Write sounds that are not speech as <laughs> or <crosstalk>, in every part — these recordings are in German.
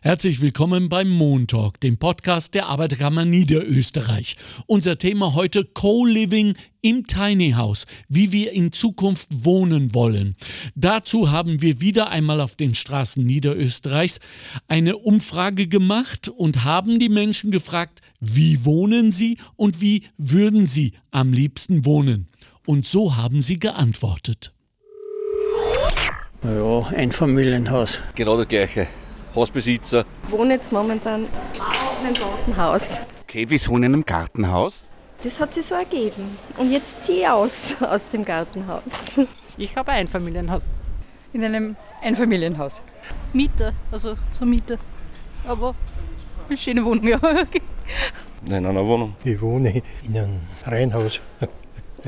Herzlich willkommen beim Montalk, dem Podcast der Arbeiterkammer Niederösterreich. Unser Thema heute Co-Living im Tiny House, wie wir in Zukunft wohnen wollen. Dazu haben wir wieder einmal auf den Straßen Niederösterreichs eine Umfrage gemacht und haben die Menschen gefragt, wie wohnen sie und wie würden sie am liebsten wohnen. Und so haben sie geantwortet. Ja, ein Familienhaus. Genau das gleiche. Hausbesitzer. Ich wohne jetzt momentan in einem Gartenhaus. Okay, wieso in einem Gartenhaus? Das hat sich so ergeben. Und jetzt ziehe ich aus <laughs> aus dem Gartenhaus. Ich habe ein Familienhaus. In einem Einfamilienhaus. Miete, also zur Miete. Aber eine schöne Wohnung, ja. In einer Wohnung. Ich wohne in einem Reihenhaus.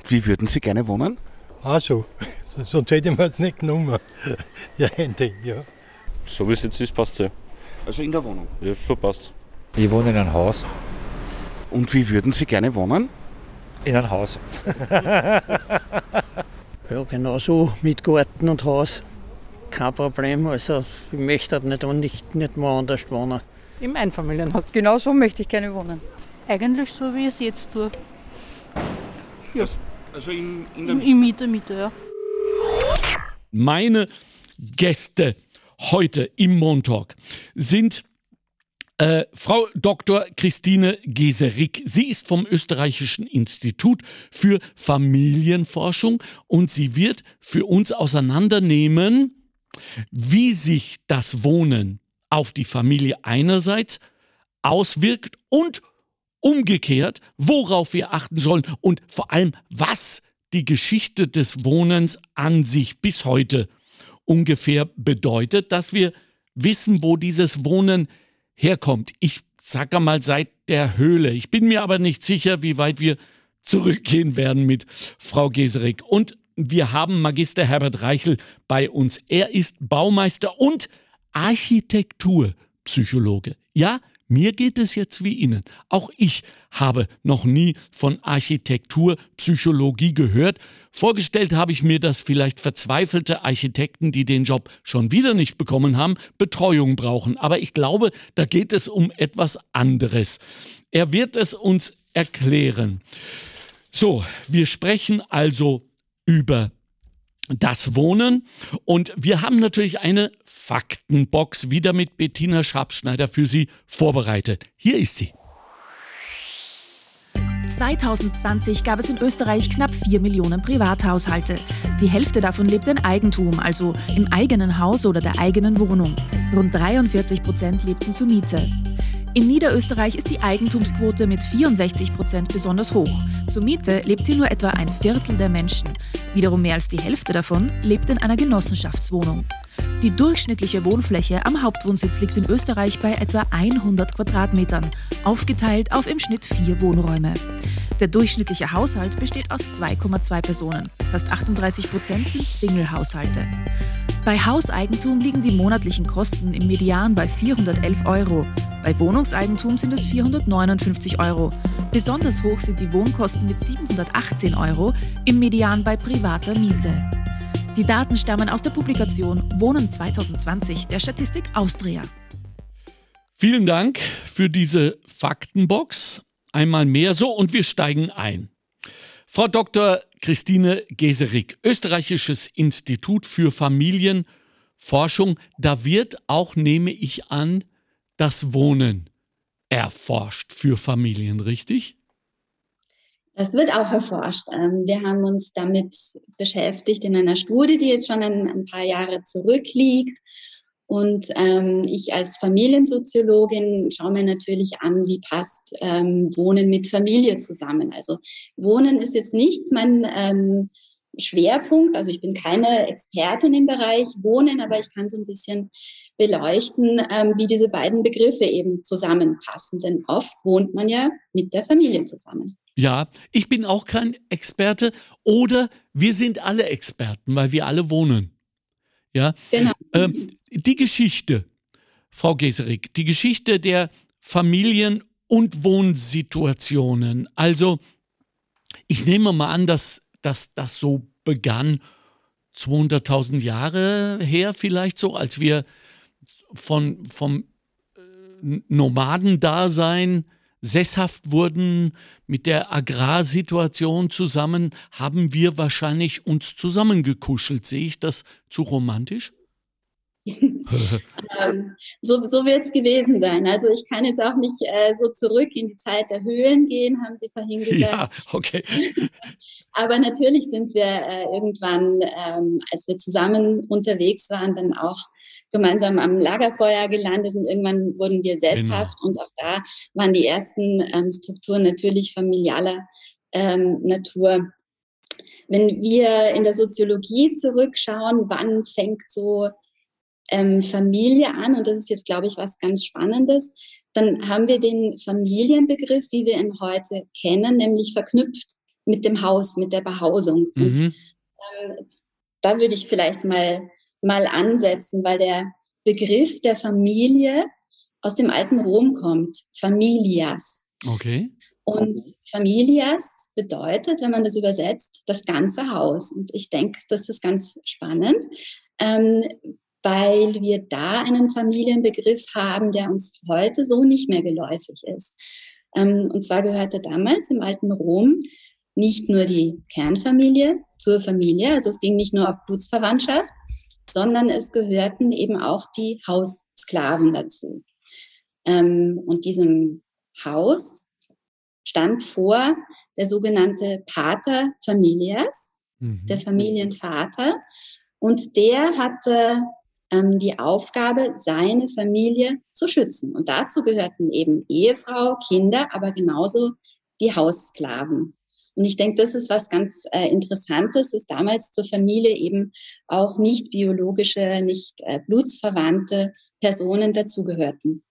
Wie würden Sie gerne wohnen? Also, <laughs> sonst hätte ich mir es nicht genommen. <laughs> Ja, ein Ding, ja. So wie es jetzt ist, passt es Also in der Wohnung. ja. so passt Ich wohne in einem Haus. Und wie würden Sie gerne wohnen? In einem Haus. <laughs> Ja, genauso mit Garten und Haus. Kein Problem. Also ich möchte halt nicht, nicht, nicht woanders wohnen. Im Einfamilienhaus. Genau so möchte ich gerne wohnen. Eigentlich so, wie ich es jetzt tue. Also in, in Im, im Miete, Miete, ja. Meine Gäste heute im Montalk sind äh, Frau Dr. Christine Geserick. Sie ist vom Österreichischen Institut für Familienforschung und sie wird für uns auseinandernehmen, wie sich das Wohnen auf die Familie einerseits auswirkt und umgekehrt, worauf wir achten sollen und vor allem, was die Geschichte des Wohnens an sich bis heute ungefähr bedeutet, dass wir wissen, wo dieses Wohnen herkommt. Ich sage mal seit der Höhle. Ich bin mir aber nicht sicher, wie weit wir zurückgehen werden mit Frau Geserik. Und wir haben Magister Herbert Reichel bei uns. Er ist Baumeister und Architekturpsychologe. Ja, mir geht es jetzt wie Ihnen. Auch ich habe noch nie von Architekturpsychologie gehört. Vorgestellt habe ich mir, dass vielleicht verzweifelte Architekten, die den Job schon wieder nicht bekommen haben, Betreuung brauchen. Aber ich glaube, da geht es um etwas anderes. Er wird es uns erklären. So, wir sprechen also über das Wohnen. Und wir haben natürlich eine Faktenbox wieder mit Bettina Schabschneider für Sie vorbereitet. Hier ist sie. 2020 gab es in Österreich knapp 4 Millionen Privathaushalte. Die Hälfte davon lebt in Eigentum, also im eigenen Haus oder der eigenen Wohnung. Rund 43 Prozent lebten zur Miete. In Niederösterreich ist die Eigentumsquote mit 64 Prozent besonders hoch. Zur Miete lebt hier nur etwa ein Viertel der Menschen. Wiederum mehr als die Hälfte davon lebt in einer Genossenschaftswohnung. Die durchschnittliche Wohnfläche am Hauptwohnsitz liegt in Österreich bei etwa 100 Quadratmetern, aufgeteilt auf im Schnitt vier Wohnräume. Der durchschnittliche Haushalt besteht aus 2,2 Personen. Fast 38 Prozent sind Single-Haushalte. Bei Hauseigentum liegen die monatlichen Kosten im Median bei 411 Euro. Bei Wohnungseigentum sind es 459 Euro. Besonders hoch sind die Wohnkosten mit 718 Euro, im Median bei privater Miete. Die Daten stammen aus der Publikation Wohnen 2020 der Statistik Austria. Vielen Dank für diese Faktenbox. Einmal mehr so und wir steigen ein. Frau Dr. Christine Geserick, Österreichisches Institut für Familienforschung. Da wird auch, nehme ich an, das Wohnen erforscht für Familien, richtig? Das wird auch erforscht. Ähm, Wir haben uns damit beschäftigt in einer Studie, die jetzt schon ein paar Jahre zurückliegt. Und ähm, ich als Familiensoziologin schaue mir natürlich an, wie passt ähm, Wohnen mit Familie zusammen. Also Wohnen ist jetzt nicht mein ähm, Schwerpunkt, also ich bin keine Expertin im Bereich Wohnen, aber ich kann so ein bisschen beleuchten, ähm, wie diese beiden Begriffe eben zusammenpassen. Denn oft wohnt man ja mit der Familie zusammen. Ja, ich bin auch kein Experte oder wir sind alle Experten, weil wir alle wohnen. Ja, Genau. ähm, die Geschichte, Frau Geserik, die Geschichte der Familien- und Wohnsituationen. Also, ich nehme mal an, dass, dass das so begann 200.000 Jahre her, vielleicht so, als wir von, vom äh, Nomadendasein sesshaft wurden mit der Agrarsituation zusammen, haben wir wahrscheinlich uns zusammengekuschelt. Sehe ich das zu romantisch? <laughs> Ähm, so so wird es gewesen sein. Also ich kann jetzt auch nicht äh, so zurück in die Zeit der Höhlen gehen, haben Sie vorhin gesagt. Ja, okay. <laughs> Aber natürlich sind wir äh, irgendwann, ähm, als wir zusammen unterwegs waren, dann auch gemeinsam am Lagerfeuer gelandet und irgendwann wurden wir sesshaft und auch da waren die ersten ähm, Strukturen natürlich familialer ähm, Natur. Wenn wir in der Soziologie zurückschauen, wann fängt so ähm, Familie an, und das ist jetzt, glaube ich, was ganz Spannendes, dann haben wir den Familienbegriff, wie wir ihn heute kennen, nämlich verknüpft mit dem Haus, mit der Behausung. Und Mhm. ähm, da würde ich vielleicht mal, mal ansetzen, weil der Begriff der Familie aus dem alten Rom kommt, familias. Okay. Und familias bedeutet, wenn man das übersetzt, das ganze Haus. Und ich denke, das ist ganz spannend, ähm, weil wir da einen Familienbegriff haben, der uns heute so nicht mehr geläufig ist. Ähm, und zwar gehörte damals im alten Rom nicht nur die Kernfamilie zur Familie, also es ging nicht nur auf Blutsverwandtschaft, sondern es gehörten eben auch die Haussklaven dazu. Ähm, und diesem Haus stand vor der sogenannte Pater Familias, Mhm. der Familienvater. Und der hatte ähm, die Aufgabe, seine Familie zu schützen. Und dazu gehörten eben Ehefrau, Kinder, aber genauso die Haussklaven. Und ich denke, das ist was ganz äh, Interessantes, dass damals zur Familie eben auch nicht biologische, nicht äh, blutsverwandte Personen dazugehörten.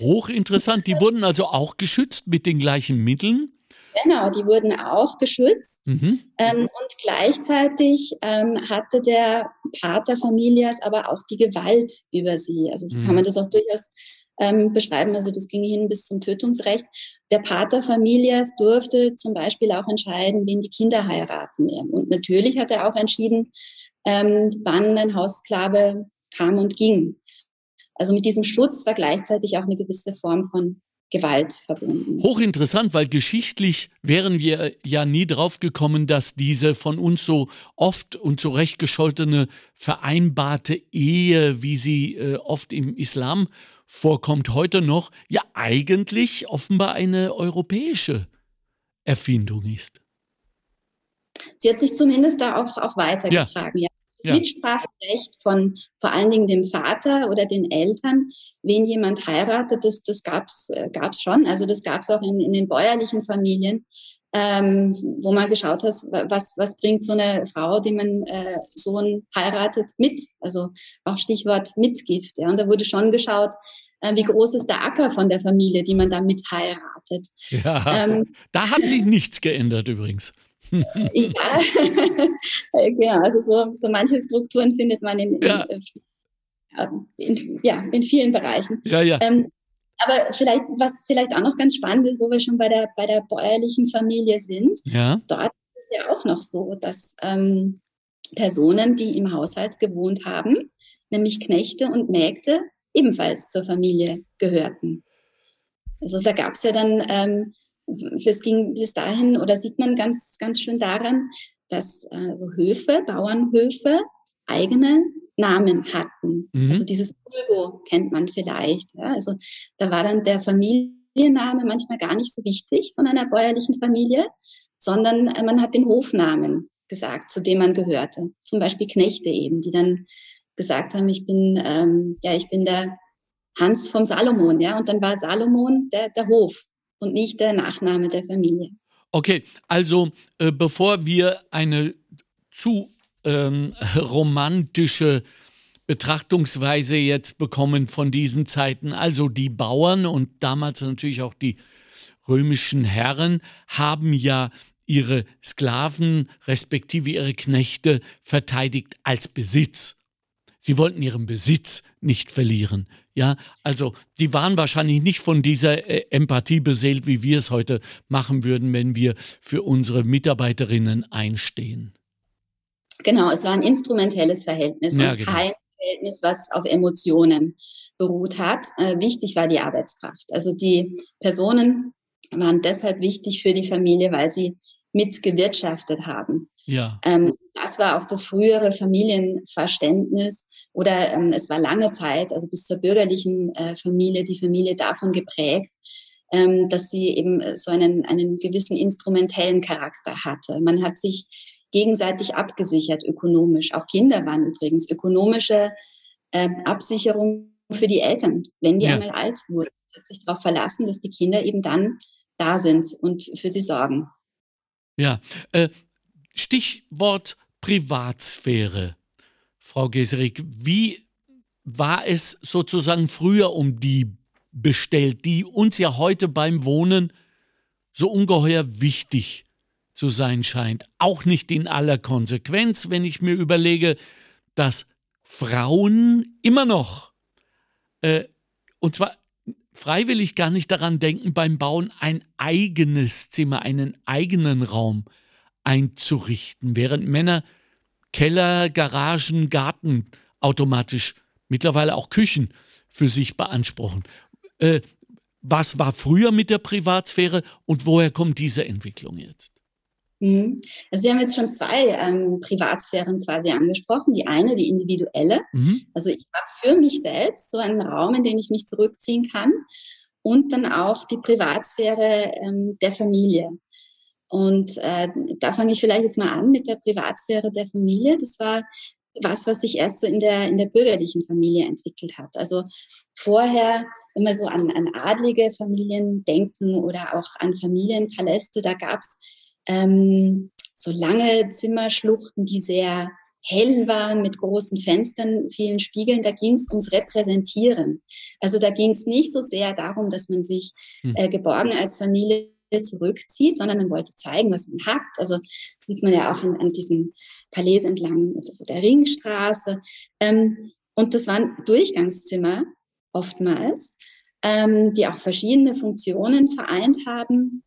Hochinteressant. Die wurden also auch geschützt mit den gleichen Mitteln. Genau, die wurden auch geschützt. Mhm. Ähm, und gleichzeitig ähm, hatte der Pater Familias aber auch die Gewalt über sie. Also so Mhm. kann man das auch durchaus ähm, beschreiben. Also das ging hin bis zum Tötungsrecht. Der Pater Familias durfte zum Beispiel auch entscheiden, wen die Kinder heiraten. Und natürlich hat er auch entschieden, ähm, wann ein Haussklave kam und ging. Also mit diesem Schutz war gleichzeitig auch eine gewisse Form von Gewalt verbunden. Hochinteressant, weil geschichtlich wären wir ja nie drauf gekommen, dass diese von uns so oft und zurechtgescholtene vereinbarte Ehe, wie sie äh, oft im Islam vorkommt, heute noch, ja eigentlich offenbar eine europäische Erfindung ist. Sie hat sich zumindest da auch, auch weitergetragen. Ja. Das Ja. Mitspracherecht von vor allen Dingen dem Vater oder den Eltern, wen jemand heiratet, das, das gab es gab's schon. Also das gab es auch in, in den bäuerlichen Familien, ähm, wo man geschaut hat, was, was bringt so eine Frau, die man äh, Sohn heiratet, mit. Also auch Stichwort Mitgift. Ja. Und da wurde schon geschaut, äh, wie groß ist der Acker von der Familie, die man da mit heiratet. Ja, Ähm, da hat sich nichts geändert übrigens. Ja, <laughs> genau. Also so, so manche Strukturen findet man in, in, Ja. in, ja, in vielen Bereichen. Ja, ja. Ähm, aber vielleicht, was vielleicht auch noch ganz spannend ist, wo wir schon bei der, bei der bäuerlichen Familie sind, Ja. dort ist es ja auch noch so, dass ähm, Personen, die im Haushalt gewohnt haben, nämlich Knechte und Mägde, ebenfalls zur Familie gehörten. Also da gab es ja dann, ähm, das ging bis dahin, oder sieht man ganz, ganz schön daran, dass äh, so Höfe, Bauernhöfe, eigene Namen hatten. Mhm. Also dieses Pulgo kennt man vielleicht. Ja? Also da war dann der Familienname manchmal gar nicht so wichtig von einer bäuerlichen Familie, sondern äh, man hat den Hofnamen gesagt, zu dem man gehörte. Zum Beispiel Knechte eben, die dann gesagt haben, ich bin, ähm, ja, ich bin der Hans vom Salomon, ja, und dann war Salomon der, der Hof und nicht der Nachname der Familie. Okay, also äh, bevor wir eine zu ähm, romantische Betrachtungsweise jetzt bekommen von diesen Zeiten. Also die Bauern und damals natürlich auch die römischen Herren haben ja ihre Sklaven respektive ihre Knechte verteidigt als Besitz. Sie wollten ihren Besitz nicht verlieren. Ja, also die waren wahrscheinlich nicht von dieser äh, Empathie beseelt, wie wir es heute machen würden, wenn wir für unsere Mitarbeiterinnen einstehen. Genau, es war ein instrumentelles Verhältnis Ja, und genau. kein Verhältnis, was auf Emotionen beruht hat. Äh, wichtig war die Arbeitskraft. Also die Personen waren deshalb wichtig für die Familie, weil sie mitgewirtschaftet haben. Ja. Ähm, das war auch das frühere Familienverständnis oder ähm, es war lange Zeit, also bis zur bürgerlichen äh, Familie, die Familie davon geprägt, ähm, dass sie eben äh, so einen, einen gewissen instrumentellen Charakter hatte. Man hat sich gegenseitig abgesichert ökonomisch. Auch Kinder waren übrigens ökonomische ähm, Absicherung für die Eltern, wenn die Ja. einmal alt wurden. Hat sich darauf verlassen, dass die Kinder eben dann da sind und für sie sorgen. Ja, äh, Stichwort Privatsphäre, Frau Geserik. Wie war es sozusagen früher um die bestellt, die uns ja heute beim Wohnen so ungeheuer wichtig zu sein scheint? Auch nicht in aller Konsequenz, wenn ich mir überlege, dass Frauen immer noch, äh, und zwar freiwillig gar nicht daran denken, beim Bauen ein eigenes Zimmer, einen eigenen Raum einzurichten, während Männer Keller, Garagen, Garten automatisch, mittlerweile auch Küchen für sich beanspruchen. Äh, was war früher mit der Privatsphäre und woher kommt diese Entwicklung jetzt? Mhm. Also Sie haben jetzt schon zwei ähm, Privatsphären quasi angesprochen. Die eine, die individuelle. Mhm. Also ich habe für mich selbst so einen Raum, in den ich mich zurückziehen kann. Und dann auch die Privatsphäre ähm, der Familie. Und äh, da fange ich vielleicht jetzt mal an mit der Privatsphäre der Familie. Das war was, was sich erst so in der, in der bürgerlichen Familie entwickelt hat. Also vorher, wenn wir so an, an adlige Familien denken oder auch an Familienpaläste, da gab es ähm, so lange Zimmerschluchten, die sehr hell waren mit großen Fenstern, vielen Spiegeln. Da ging es ums Repräsentieren. Also da ging es nicht so sehr darum, dass man sich äh, geborgen als Familie zurückzieht, sondern man wollte zeigen, was man hat. Also sieht man ja auch an, an diesen Palais entlang also der Ringstraße. Ähm, und das waren Durchgangszimmer oftmals, ähm, die auch verschiedene Funktionen vereint haben.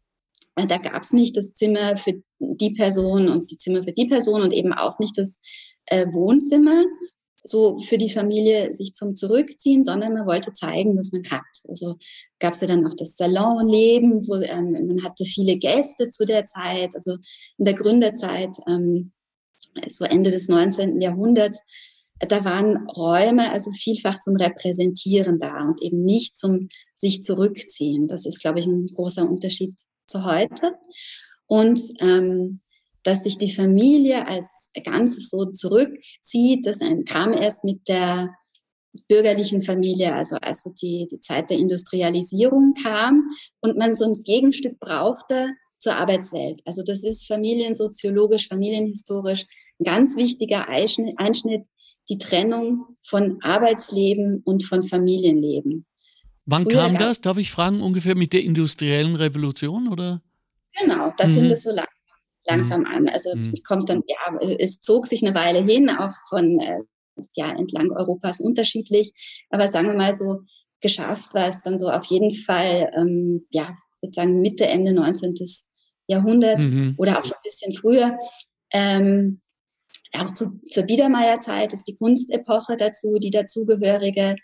Äh, Da gab es nicht das Zimmer für die Person und die Zimmer für die Person und eben auch nicht das äh, Wohnzimmer, so für die Familie sich zum Zurückziehen, sondern man wollte zeigen, was man hat. Also gab es ja dann auch das Salonleben, wo ähm, man hatte viele Gäste zu der Zeit, also in der Gründerzeit, ähm, so Ende des 19. Jahrhunderts, da waren Räume also vielfach zum Repräsentieren da und eben nicht zum sich zurückziehen. Das ist, glaube ich, ein großer Unterschied zu heute. Und ähm, dass sich die Familie als Ganzes so zurückzieht, das kam erst mit der bürgerlichen Familie, also als so die, die Zeit der Industrialisierung kam und man so ein Gegenstück brauchte zur Arbeitswelt. Also das ist familiensoziologisch, familienhistorisch ein ganz wichtiger Einschnitt, die Trennung von Arbeitsleben und von Familienleben. Wann Früher kam das? Darf ich fragen, ungefähr mit der industriellen Revolution oder? Genau, da Mhm. fing es so langsam, langsam an. Also kommt dann, ja, es zog sich eine Weile hin, auch von äh, ja, entlang Europas unterschiedlich. Aber sagen wir mal so, geschafft war es dann so auf jeden Fall, ähm, ja, ich würde sagen Mitte, Ende 19. Jahrhundert Mhm. oder auch schon ein bisschen früher. Ähm, auch zu, zur Biedermeierzeit ist die Kunstepoche dazu, die dazugehörige,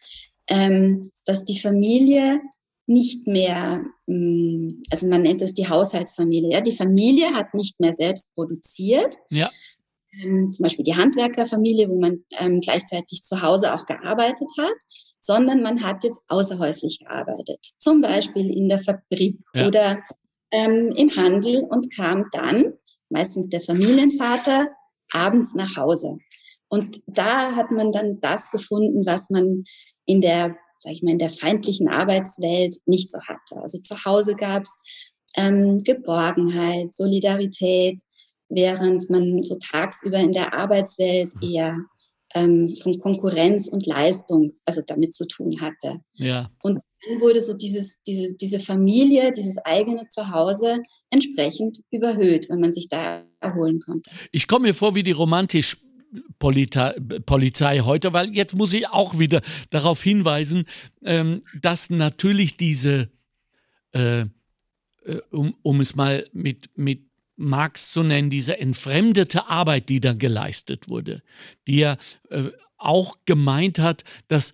ähm, dass die Familie nicht mehr, mh, also man nennt es die Haushaltsfamilie, ja, die Familie hat nicht mehr selbst produziert, Ja. ähm, zum Beispiel die Handwerkerfamilie, wo man ähm, gleichzeitig zu Hause auch gearbeitet hat, sondern man hat jetzt außerhäuslich gearbeitet, zum Beispiel in der Fabrik Ja. oder ähm, im Handel und kam dann, meistens der Familienvater, abends nach Hause. Und da hat man dann das gefunden, was man in der, sag ich mal, in der feindlichen Arbeitswelt nicht so hatte. Also zu Hause gab es ähm, Geborgenheit, Solidarität, während man so tagsüber in der Arbeitswelt eher ähm, von Konkurrenz und Leistung, also damit zu tun hatte. Ja. Und dann wurde so dieses, diese, diese Familie, dieses eigene Zuhause entsprechend überhöht, wenn man sich da erholen konnte. Ich komme mir vor wie die romantisch Polita Polizei heute, weil jetzt muss ich auch wieder darauf hinweisen, ähm, dass natürlich diese, äh, äh, um, um es mal mit, mit Marx zu nennen, diese entfremdete Arbeit, die dann geleistet wurde, die ja äh, auch gemeint hat, dass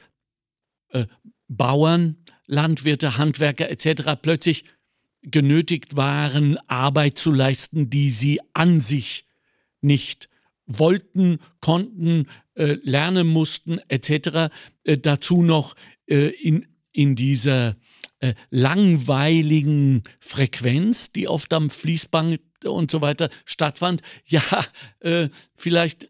äh, Bauern, Landwirte, Handwerker etc. plötzlich genötigt waren, Arbeit zu leisten, die sie an sich nicht wollten, konnten, äh, lernen mussten etc. Äh, dazu noch äh, in, in dieser äh, langweiligen Frequenz, die oft am Fließband und so weiter stattfand, <laughs> ja, äh, vielleicht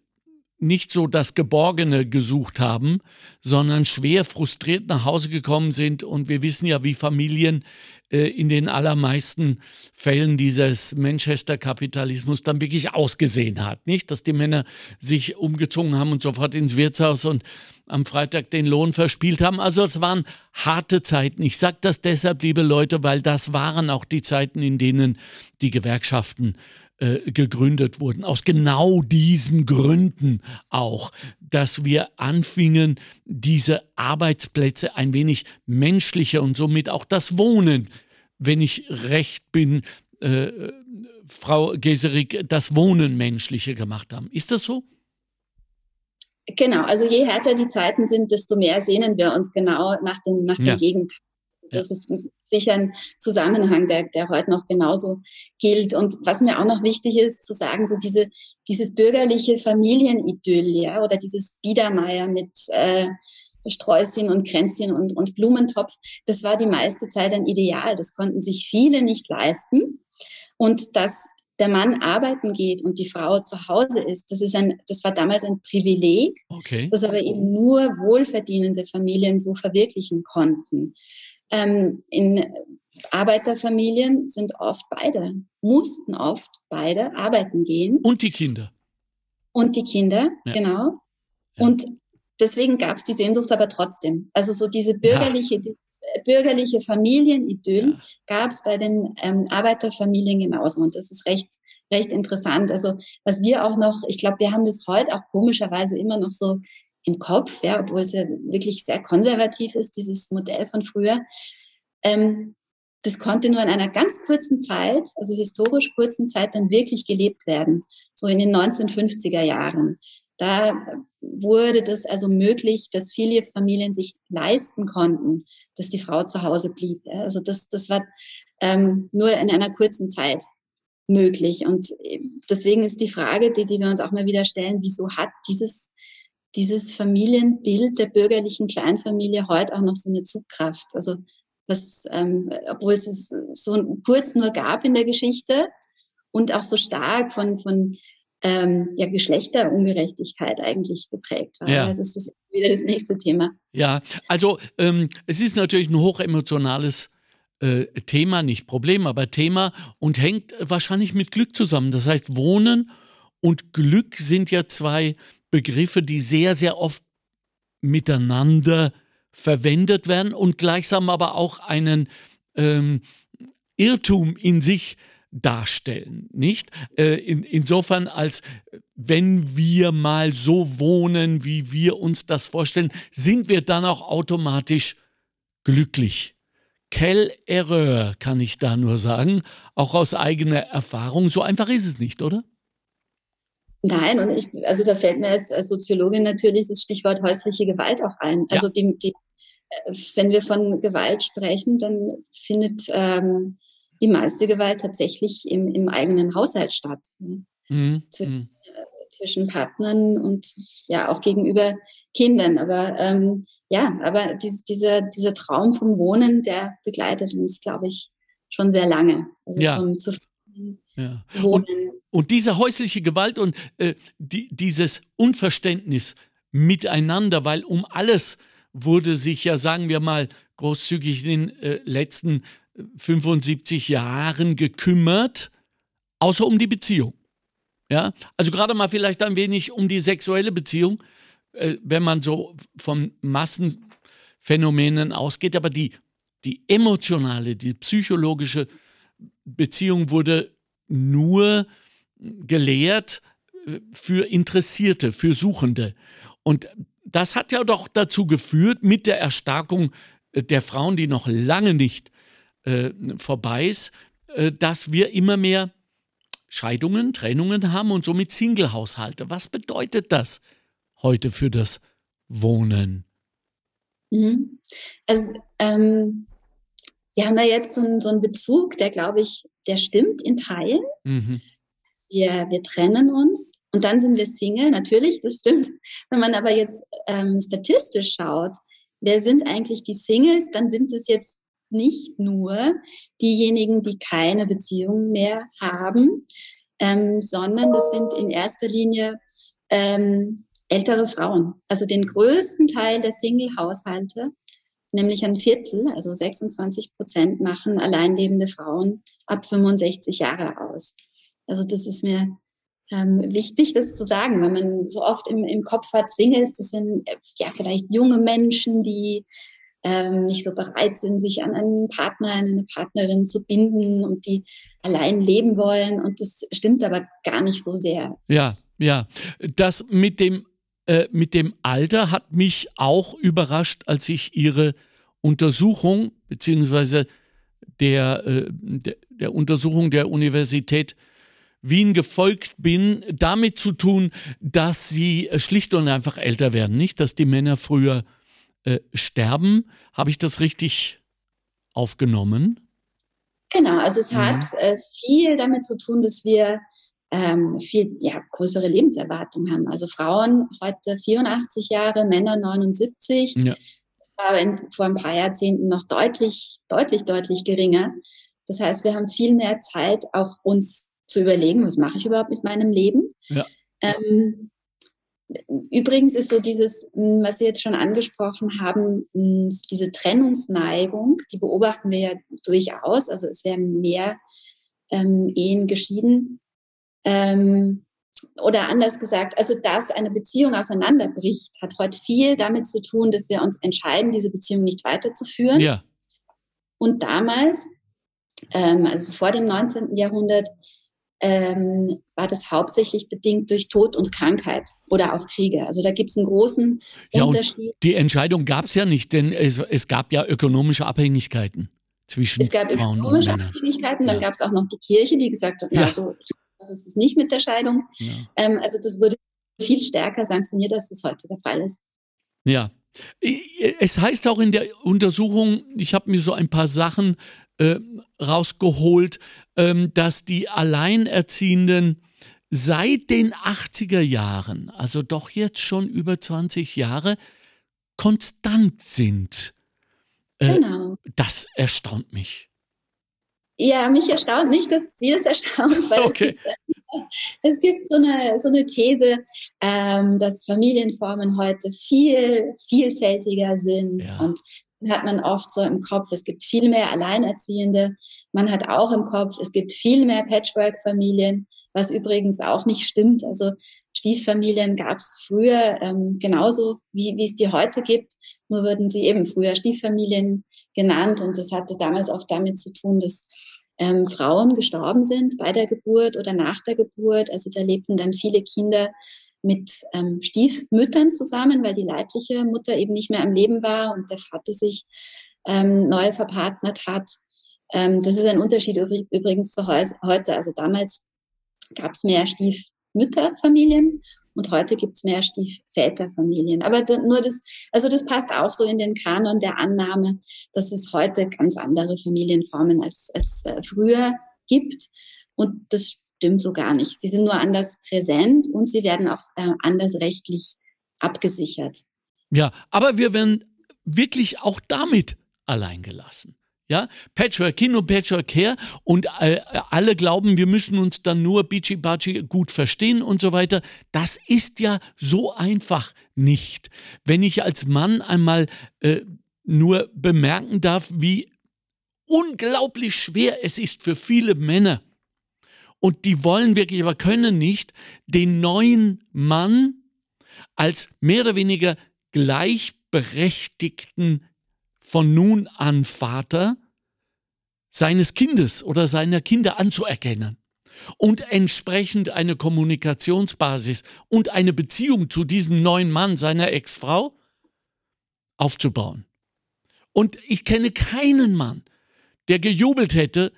nicht so das Geborgene gesucht haben, sondern schwer frustriert nach Hause gekommen sind. Und wir wissen ja, wie Familien in den allermeisten Fällen dieses Manchester-Kapitalismus dann wirklich ausgesehen hat. Nicht, dass die Männer sich umgezogen haben und sofort ins Wirtshaus und am Freitag den Lohn verspielt haben. Also es waren harte Zeiten. Ich sage das deshalb, liebe Leute, weil das waren auch die Zeiten, in denen die Gewerkschaften äh, gegründet wurden. Aus genau diesen Gründen auch, dass wir anfingen, diese Arbeitsplätze ein wenig menschlicher und somit auch das Wohnen, wenn ich recht bin, äh, Frau Geserik, das Wohnen menschlicher gemacht haben. Ist das so? Genau, also je härter die Zeiten sind, desto mehr sehnen wir uns genau nach dem, nach dem Ja. Gegenteil. Das ist sicher ein Zusammenhang, der, der heute noch genauso gilt. Und was mir auch noch wichtig ist, zu sagen, so diese, dieses bürgerliche Familienidyll, ja, oder dieses Biedermeier mit äh, Sträußchen und Kränzchen und, und Blumentopf, das war die meiste Zeit ein Ideal. Das konnten sich viele nicht leisten. Und dass der Mann arbeiten geht und die Frau zu Hause ist, das, ist ein, das war damals ein Privileg, Okay. das aber eben nur wohlverdienende Familien so verwirklichen konnten. Ähm, in Arbeiterfamilien sind oft beide, mussten oft beide arbeiten gehen Und die Kinder. und die Kinder, Ja. genau. Ja. Und deswegen gab es die Sehnsucht aber trotzdem. Also so diese bürgerliche, die, äh, bürgerliche Familienidyll Ja. gab es bei den ähm, Arbeiterfamilien genauso. Und das ist recht, recht interessant. Also was wir auch noch, ich glaube, wir haben das heute auch komischerweise immer noch so im Kopf, ja, obwohl es ja wirklich sehr konservativ ist, dieses Modell von früher. Ähm, das konnte nur in einer ganz kurzen Zeit, also historisch kurzen Zeit, dann wirklich gelebt werden, so in den 1950er Jahren. Da wurde das also möglich, dass viele Familien sich leisten konnten, dass die Frau zu Hause blieb. Also das, das war ähm, nur in einer kurzen Zeit möglich. Und äh, deswegen ist die Frage, die, die wir uns auch mal wieder stellen, wieso hat dieses, dieses Familienbild der bürgerlichen Kleinfamilie heute auch noch so eine Zugkraft? Also was, ähm, obwohl es es so kurz nur gab in der Geschichte und auch so stark von, von ähm, ja, Geschlechterungerechtigkeit eigentlich geprägt war. Ja. Das ist wieder das nächste Thema. Ja, also ähm, es ist natürlich ein hochemotionales äh, Thema, nicht Problem, aber Thema und hängt wahrscheinlich mit Glück zusammen. Das heißt, Wohnen und Glück sind ja zwei Begriffe, die sehr, sehr oft miteinander verwendet werden und gleichsam aber auch einen ähm, Irrtum in sich darstellen, nicht? Äh, in, insofern, als wenn wir mal so wohnen, wie wir uns das vorstellen, sind wir dann auch automatisch glücklich. Quelle Erreur, kann ich da nur sagen, auch aus eigener Erfahrung. So einfach ist es nicht, oder? Nein, und ich, also da fällt mir als, als Soziologin natürlich das Stichwort häusliche Gewalt auch ein. Also die, die, wenn wir von Gewalt sprechen, dann findet ähm, die meiste Gewalt tatsächlich im, im eigenen Haushalt statt. ne? Mhm. Zwischen, mhm. äh, zwischen Partnern und ja auch gegenüber Kindern. Aber ähm, ja, aber dies, dieser, dieser Traum vom Wohnen, der begleitet uns, glaube ich, schon sehr lange. Also Ja. vom zufriedenen Ja. Wohnen. Und diese häusliche Gewalt und äh, die, dieses Unverständnis miteinander, weil um alles wurde sich ja, sagen wir mal, großzügig in den äh, letzten äh, 75 Jahren gekümmert, außer um die Beziehung. Ja, also gerade mal vielleicht ein wenig um die sexuelle Beziehung, äh, wenn man so von Massenphänomenen ausgeht, aber die, die emotionale, die psychologische Beziehung wurde nur gelehrt äh, für Interessierte, für Suchende. Und das hat ja doch dazu geführt, mit der Erstarkung äh, der Frauen, die noch lange nicht äh, vorbei ist, äh, dass wir immer mehr Scheidungen, Trennungen haben und somit Single-Haushalte. Was bedeutet das heute für das Wohnen? Mhm. Also, ähm, Sie haben ja jetzt so einen, so einen Bezug, der, glaube ich, der stimmt in Teilen. Mhm. Wir, wir trennen uns und dann sind wir Single. Natürlich, das stimmt. Wenn man aber jetzt ähm, statistisch schaut, wer sind eigentlich die Singles, dann sind es jetzt nicht nur diejenigen, die keine Beziehung mehr haben, ähm, sondern das sind in erster Linie ähm, ältere Frauen. Also den größten Teil der Single-Haushalte, nämlich ein Viertel, also 26 Prozent, machen alleinlebende Frauen ab 65 Jahre aus. Also das ist mir ähm, wichtig, das zu sagen, weil man so oft im, im Kopf hat, Singles, das sind äh, ja vielleicht junge Menschen, die ähm, nicht so bereit sind, sich an einen Partner, an eine Partnerin zu binden und die allein leben wollen. Und das stimmt aber gar nicht so sehr. Ja, ja. Das mit dem, äh, mit dem Alter hat mich auch überrascht, als ich Ihre Untersuchung beziehungsweise der, äh, der, der Untersuchung der Universität Wien gefolgt bin, damit zu tun, dass sie schlicht und einfach älter werden. Nicht, dass die Männer früher äh, sterben. Habe ich das richtig aufgenommen? Genau, also es mhm. hat äh, viel damit zu tun, dass wir ähm, viel ja, größere Lebenserwartung haben. Also Frauen heute 84 Jahre, Männer 79. Ja. War in, vor ein paar Jahrzehnten noch deutlich, deutlich, deutlich geringer. Das heißt, wir haben viel mehr Zeit, auch uns zu überlegen, was mache ich überhaupt mit meinem Leben. Ja. Ähm, Übrigens ist so dieses, hm, was Sie jetzt schon angesprochen haben, hm, diese Trennungsneigung, die beobachten wir ja durchaus. Also es werden mehr ähm, Ehen geschieden. Ähm, oder anders gesagt, also dass eine Beziehung auseinanderbricht, hat heute viel damit zu tun, dass wir uns entscheiden, diese Beziehung nicht weiterzuführen. Ja. Und damals, ähm, also vor dem 19. Jahrhundert, ähm, war das hauptsächlich bedingt durch Tod und Krankheit oder auch Kriege. Also da gibt es einen großen ja, Unterschied. die Entscheidung gab es ja nicht, denn es, es gab ja ökonomische Abhängigkeiten zwischen Frauen und Männern. Es gab ökonomische Abhängigkeiten, dann ja. gab es auch noch die Kirche, die gesagt hat, ja. na, so, so ist es nicht mit der Scheidung. Ja. Ähm, also das wurde viel stärker sanktioniert, als das heute der Fall ist. Ja, es heißt auch in der Untersuchung, ich habe mir so ein paar Sachen äh, rausgeholt, ähm, dass die Alleinerziehenden seit den 80er Jahren, also doch jetzt schon über 20 Jahre, konstant sind. Äh, genau. Das erstaunt mich. Ja, mich erstaunt nicht, dass Sie es erstaunt, weil okay. es gibt, es gibt so, eine, so eine These, ähm, dass Familienformen heute viel vielfältiger sind ja. und hat man oft so im Kopf, es gibt viel mehr Alleinerziehende. Man hat auch im Kopf, es gibt viel mehr Patchwork-Familien, was übrigens auch nicht stimmt. Also Stieffamilien gab es früher ähm, genauso, wie, wie es die heute gibt. Nur wurden sie eben früher Stieffamilien genannt. Und das hatte damals auch damit zu tun, dass ähm, Frauen gestorben sind bei der Geburt oder nach der Geburt. Also da lebten dann viele Kinder mit ähm, Stiefmüttern zusammen, weil die leibliche Mutter eben nicht mehr am Leben war und der Vater sich ähm, neu verpartnert hat. Ähm, das ist ein Unterschied übrigens zu heute. Also damals gab es mehr Stiefmütterfamilien und heute gibt es mehr Stiefväterfamilien. Aber nur das, also das passt auch so in den Kanon der Annahme, dass es heute ganz andere Familienformen als, als äh, früher gibt. Und das stimmt so gar nicht. Sie sind nur anders präsent und sie werden auch äh, anders rechtlich abgesichert. Ja, aber wir werden wirklich auch damit allein gelassen. Ja, Patchwork hin und Patchwork her und äh, alle glauben, wir müssen uns dann nur Bichi Bachi gut verstehen und so weiter. Das ist ja so einfach nicht. Wenn ich als Mann einmal äh, nur bemerken darf, wie unglaublich schwer es ist für viele Männer, und die wollen wirklich, aber können nicht, den neuen Mann als mehr oder weniger gleichberechtigten von nun an Vater seines Kindes oder seiner Kinder anzuerkennen und entsprechend eine Kommunikationsbasis und eine Beziehung zu diesem neuen Mann, seiner Ex-Frau, aufzubauen. Und ich kenne keinen Mann, der gejubelt hätte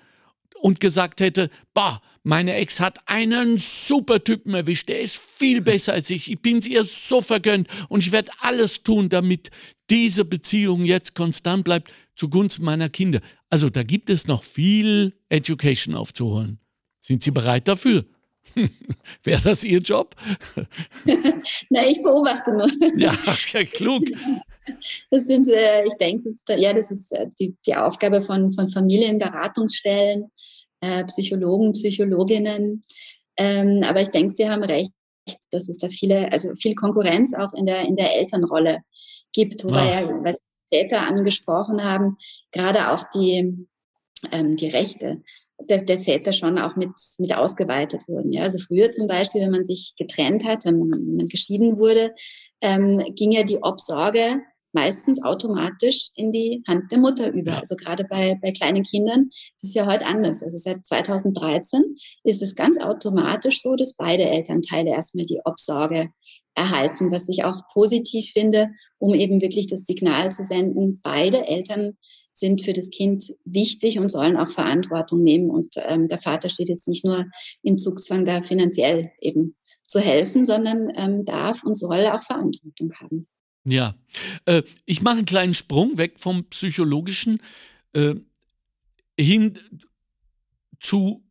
und gesagt hätte, bah, meine Ex hat einen super Typen erwischt, der ist viel besser als ich, ich bin es ihr so vergönnt und ich werde alles tun, damit diese Beziehung jetzt konstant bleibt zugunsten meiner Kinder. Also da gibt es noch viel Education aufzuholen. Sind Sie bereit dafür? <laughs> Wäre das Ihr Job? <laughs> Na, ich beobachte nur. <laughs> Ja, ja klug. Das sind, äh, ich denke, das ist, ja, das ist äh, die, die Aufgabe von, von Familienberatungsstellen, äh, Psychologen, Psychologinnen. Ähm, aber ich denke, Sie haben recht, dass es da viele, also viel Konkurrenz auch in der, in der Elternrolle gibt, wobei ja, weil Väter angesprochen haben, gerade auch die, ähm, die Rechte der, der Väter schon auch mit, mit ausgeweitet wurden. Ja, also früher zum Beispiel, wenn man sich getrennt hat, wenn man, wenn man geschieden wurde, ähm, ging ja die Obsorge meistens automatisch in die Hand der Mutter über. Also gerade bei, bei kleinen Kindern das ist ja heute anders. Also seit 2013 ist es ganz automatisch so, dass beide Elternteile erstmal die Obsorge erhalten, was ich auch positiv finde, um eben wirklich das Signal zu senden, beide Eltern sind für das Kind wichtig und sollen auch Verantwortung nehmen. Und ähm, der Vater steht jetzt nicht nur im Zugzwang, da finanziell eben zu helfen, sondern ähm, darf und soll auch Verantwortung haben. Ja, äh, ich mache einen kleinen Sprung weg vom psychologischen äh, hin zu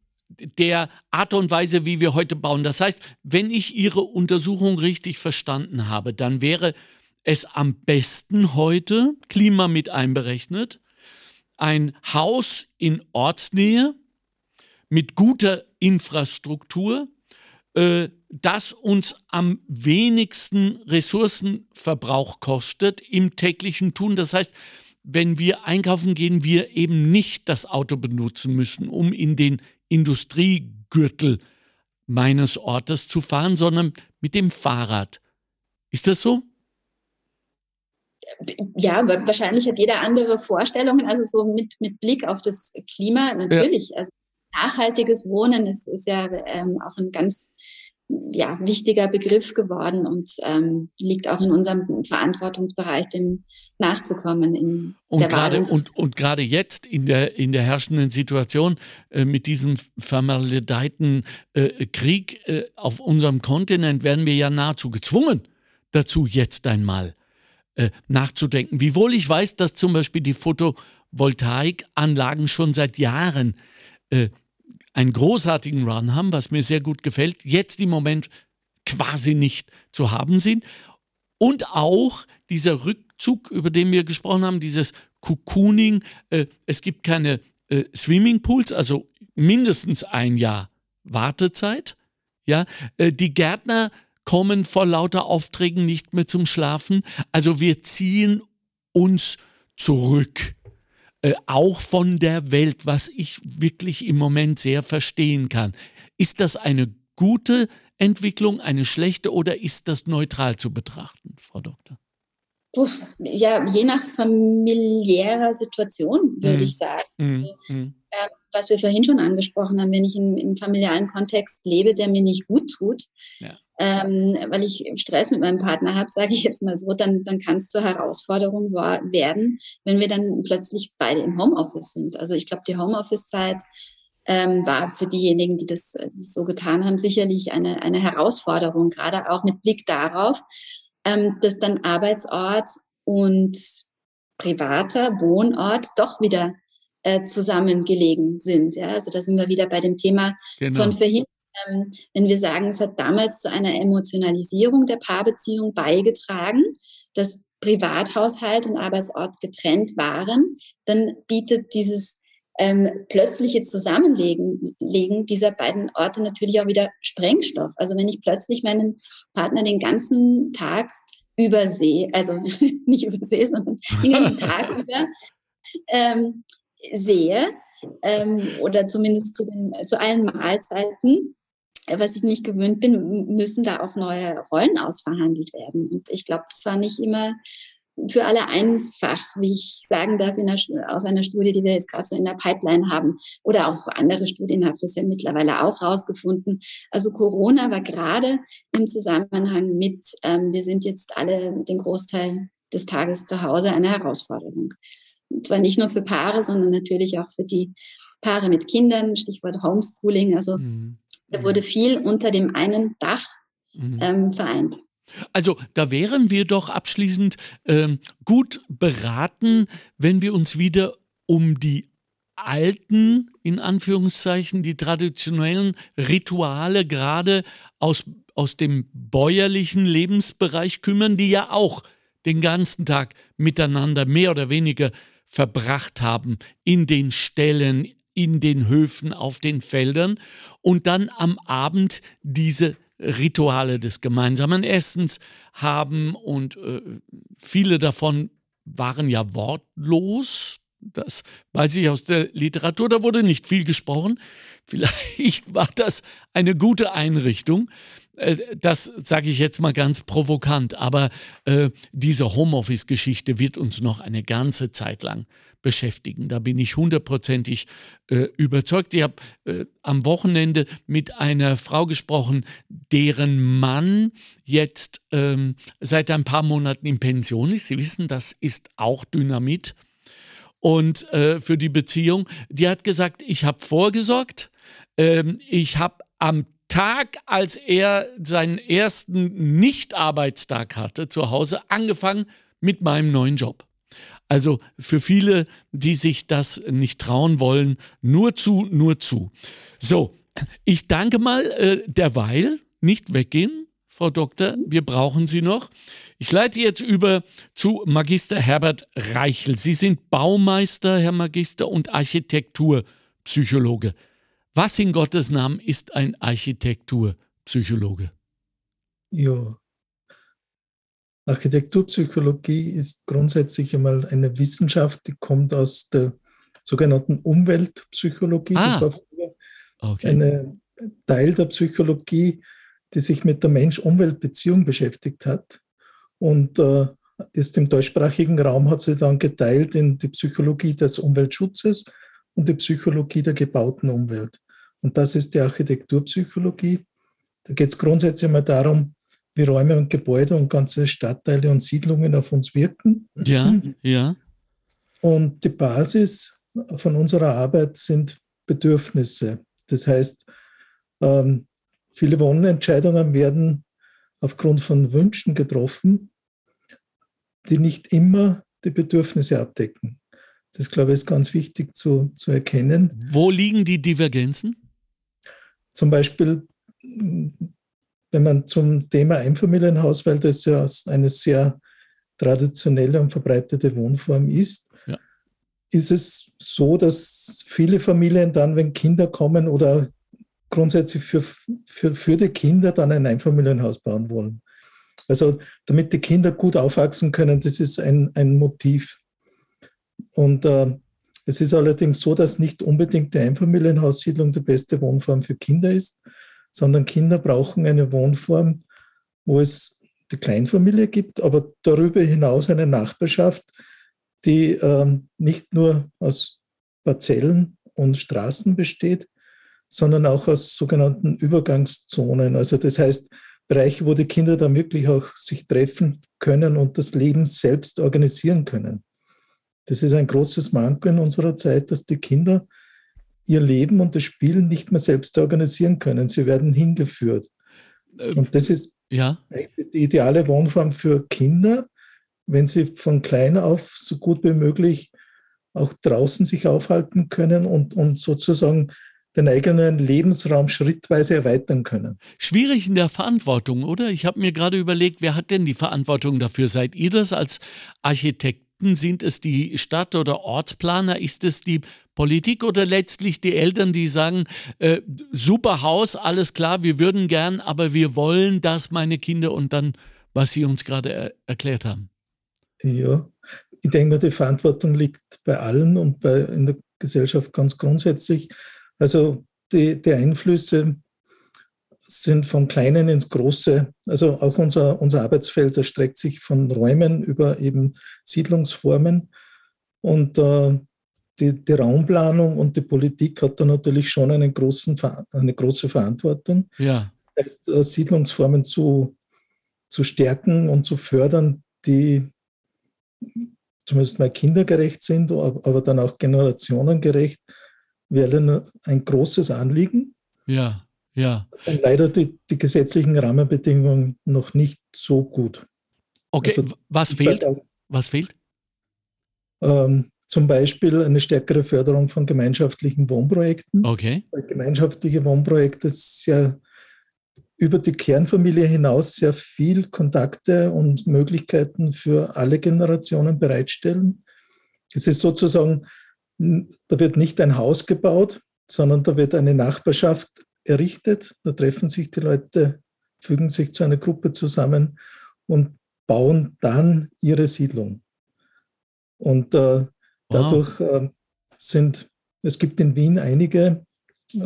der Art und Weise, wie wir heute bauen. Das heißt, wenn ich Ihre Untersuchung richtig verstanden habe, dann wäre es am besten heute, Klima mit einberechnet, ein Haus in Ortsnähe mit guter Infrastruktur, äh, das uns am wenigsten Ressourcenverbrauch kostet im täglichen Tun. Das heißt, wenn wir einkaufen gehen, wir eben nicht das Auto benutzen müssen, um in den Industriegürtel meines Ortes zu fahren, sondern mit dem Fahrrad. Ist das so? Ja, wahrscheinlich hat jeder andere Vorstellungen, also so mit, mit Blick auf das Klima natürlich. Ja. Also nachhaltiges Wohnen ist, ist ja ähm, auch ein ganz ja, wichtiger Begriff geworden und ähm, liegt auch in unserem Verantwortungsbereich, dem nachzukommen. In und, gerade, und, und gerade jetzt in der, in der herrschenden Situation äh, mit diesem vermaledeiten äh, Krieg äh, auf unserem Kontinent werden wir ja nahezu gezwungen dazu, jetzt einmal äh, nachzudenken. Wiewohl ich weiß, dass zum Beispiel die Photovoltaikanlagen schon seit Jahren äh, einen großartigen Run haben, was mir sehr gut gefällt, jetzt im Moment quasi nicht zu haben sind. Und auch dieser Rückzug, über den wir gesprochen haben, dieses Cocooning, äh, es gibt keine äh, Swimmingpools, also mindestens ein Jahr Wartezeit. Ja, äh, die Gärtner kommen vor lauter Aufträgen nicht mehr zum Schlafen. Also wir ziehen uns zurück. Äh, auch von der Welt, was ich wirklich im Moment sehr verstehen kann. Ist das eine gute Entwicklung, eine schlechte oder ist das neutral zu betrachten, Frau Doktor? Puh, ja, je nach familiärer Situation, würde mm. ich sagen. Mm. Mm. Äh, was wir vorhin schon angesprochen haben, wenn ich in, im familialen Kontext lebe, der mir nicht gut tut, ja ähm, weil ich Stress mit meinem Partner habe, sage ich jetzt mal so, dann, dann kann es zur Herausforderung war, werden, wenn wir dann plötzlich beide im Homeoffice sind. Also ich glaube, die Homeoffice-Zeit ähm, war für diejenigen, die das, das so getan haben, sicherlich eine, eine Herausforderung, gerade auch mit Blick darauf, ähm, dass dann Arbeitsort und privater Wohnort doch wieder äh, zusammengelegen sind. Ja? Also da sind wir wieder bei dem Thema genau. von Verhinderung ähm, wenn wir sagen, es hat damals zu einer Emotionalisierung der Paarbeziehung beigetragen, dass Privathaushalt und Arbeitsort getrennt waren, dann bietet dieses ähm, plötzliche Zusammenlegen legen dieser beiden Orte natürlich auch wieder Sprengstoff. Also wenn ich plötzlich meinen Partner den ganzen Tag übersehe, also <laughs> nicht übersehe, sondern den ganzen Tag <laughs> über ähm, sehe, ähm, oder zumindest zu, den, zu allen Mahlzeiten, was ich nicht gewöhnt bin, müssen da auch neue Rollen ausverhandelt werden. Und ich glaube, das war nicht immer für alle einfach, wie ich sagen darf, einer, aus einer Studie, die wir jetzt gerade so in der Pipeline haben. Oder auch andere Studien haben das ja mittlerweile auch rausgefunden. Also Corona war gerade im Zusammenhang mit, ähm, wir sind jetzt alle den Großteil des Tages zu Hause eine Herausforderung. Und zwar nicht nur für Paare, sondern natürlich auch für die Paare mit Kindern, Stichwort Homeschooling. Also mhm. Da wurde viel unter dem einen Dach mhm. ähm, vereint. Also da wären wir doch abschließend ähm, gut beraten, wenn wir uns wieder um die alten, in Anführungszeichen, die traditionellen Rituale gerade aus, aus dem bäuerlichen Lebensbereich kümmern, die ja auch den ganzen Tag miteinander mehr oder weniger verbracht haben in den Ställen, in den Höfen, auf den Feldern und dann am Abend diese Rituale des gemeinsamen Essens haben und äh, viele davon waren ja wortlos. Das weiß ich aus der Literatur, da wurde nicht viel gesprochen. Vielleicht <laughs> war das eine gute Einrichtung. Äh, das sage ich jetzt mal ganz provokant, aber äh, diese Homeoffice-Geschichte wird uns noch eine ganze Zeit lang beschäftigen. Da bin ich hundertprozentig äh, überzeugt. Ich habe äh, am Wochenende mit einer Frau gesprochen, deren Mann jetzt ähm, seit ein paar Monaten in Pension ist. Sie wissen, das ist auch Dynamit. Und äh, für die Beziehung, die hat gesagt, ich habe vorgesorgt, ähm, ich habe am Tag, als er seinen ersten Nicht-Arbeitstag hatte zu Hause, angefangen mit meinem neuen Job. Also für viele, die sich das nicht trauen wollen, nur zu, nur zu. So, ich danke mal äh, derweil, nicht weggehen, Frau Doktor, wir brauchen Sie noch. Ich leite jetzt über zu Magister Herbert Reichel. Sie sind Baumeister, Herr Magister, und Architekturpsychologe. Was in Gottes Namen ist ein Architekturpsychologe? Ja, Architekturpsychologie ist grundsätzlich einmal eine Wissenschaft, die kommt aus der sogenannten Umweltpsychologie. Ah, das war früher okay. ein Teil der Psychologie, die sich mit der Mensch-Umwelt-Beziehung beschäftigt hat. Und äh, ist im deutschsprachigen Raum hat sie dann geteilt in die Psychologie des Umweltschutzes und die Psychologie der gebauten Umwelt. Und das ist die Architekturpsychologie. Da geht es grundsätzlich mal darum, wie Räume und Gebäude und ganze Stadtteile und Siedlungen auf uns wirken. Ja, <clears throat> ja. Und die Basis von unserer Arbeit sind Bedürfnisse. Das heißt, ähm, viele Wohnentscheidungen werden aufgrund von Wünschen getroffen, die nicht immer die Bedürfnisse abdecken. Das, glaube ich, ist ganz wichtig zu, zu erkennen. Wo liegen die Divergenzen? Zum Beispiel wenn man zum Thema Einfamilienhaus, weil das ja eine sehr traditionelle und verbreitete Wohnform ist, ja. ist es so, dass viele Familien dann, wenn Kinder kommen oder grundsätzlich für, für, für die Kinder dann ein Einfamilienhaus bauen wollen. Also damit die Kinder gut aufwachsen können, das ist ein, ein Motiv. Und äh, es ist allerdings so, dass nicht unbedingt die Einfamilienhaussiedlung die beste Wohnform für Kinder ist, sondern Kinder brauchen eine Wohnform, wo es die Kleinfamilie gibt, aber darüber hinaus eine Nachbarschaft, die äh, nicht nur aus Parzellen und Straßen besteht, sondern auch aus sogenannten Übergangszonen. Also das heißt Bereiche, wo die Kinder dann wirklich auch sich treffen können und das Leben selbst organisieren können. Das ist ein großes Manko in unserer Zeit, dass die Kinder ihr Leben und das Spiel nicht mehr selbst organisieren können. Sie werden hingeführt. Äh, und das ist ja. die ideale Wohnform für Kinder, wenn sie von klein auf so gut wie möglich auch draußen sich aufhalten können und, und sozusagen den eigenen Lebensraum schrittweise erweitern können. Schwierig in der Verantwortung, oder? Ich habe mir gerade überlegt, wer hat denn die Verantwortung dafür? Seid ihr das als Architekt? Sind es die Stadt- oder Ortsplaner? Ist es die Politik oder letztlich die Eltern, die sagen, äh, super Haus, alles klar, wir würden gern, aber wir wollen das, meine Kinder, und dann, was Sie uns gerade er erklärt haben? Ja, ich denke mal, die Verantwortung liegt bei allen und bei, in der Gesellschaft ganz grundsätzlich. Also die, die Einflüsse sind vom Kleinen ins Große. Also auch unser, unser Arbeitsfeld erstreckt sich von Räumen über eben Siedlungsformen. Und äh, die, die, Raumplanung und die Politik hat da natürlich schon einen großen, eine große Verantwortung. Ja. Heißt, äh, Siedlungsformen zu, zu stärken und zu fördern, die zumindest mal kindergerecht sind, aber dann auch generationengerecht, wäre ein großes Anliegen. Ja, ja. Sind leider die, die gesetzlichen Rahmenbedingungen noch nicht so gut. Okay, also, was fehlt? Was fehlt? Ähm, zum Beispiel eine stärkere Förderung von gemeinschaftlichen Wohnprojekten. Okay. Weil gemeinschaftliche Wohnprojekte sehr über die Kernfamilie hinaus sehr viel Kontakte und Möglichkeiten für alle Generationen bereitstellen. Es ist sozusagen, da wird nicht ein Haus gebaut, sondern da wird eine Nachbarschaft errichtet. Da treffen sich die Leute, fügen sich zu einer Gruppe zusammen und bauen dann ihre Siedlung. Und äh, dadurch äh, sind, es gibt in Wien einige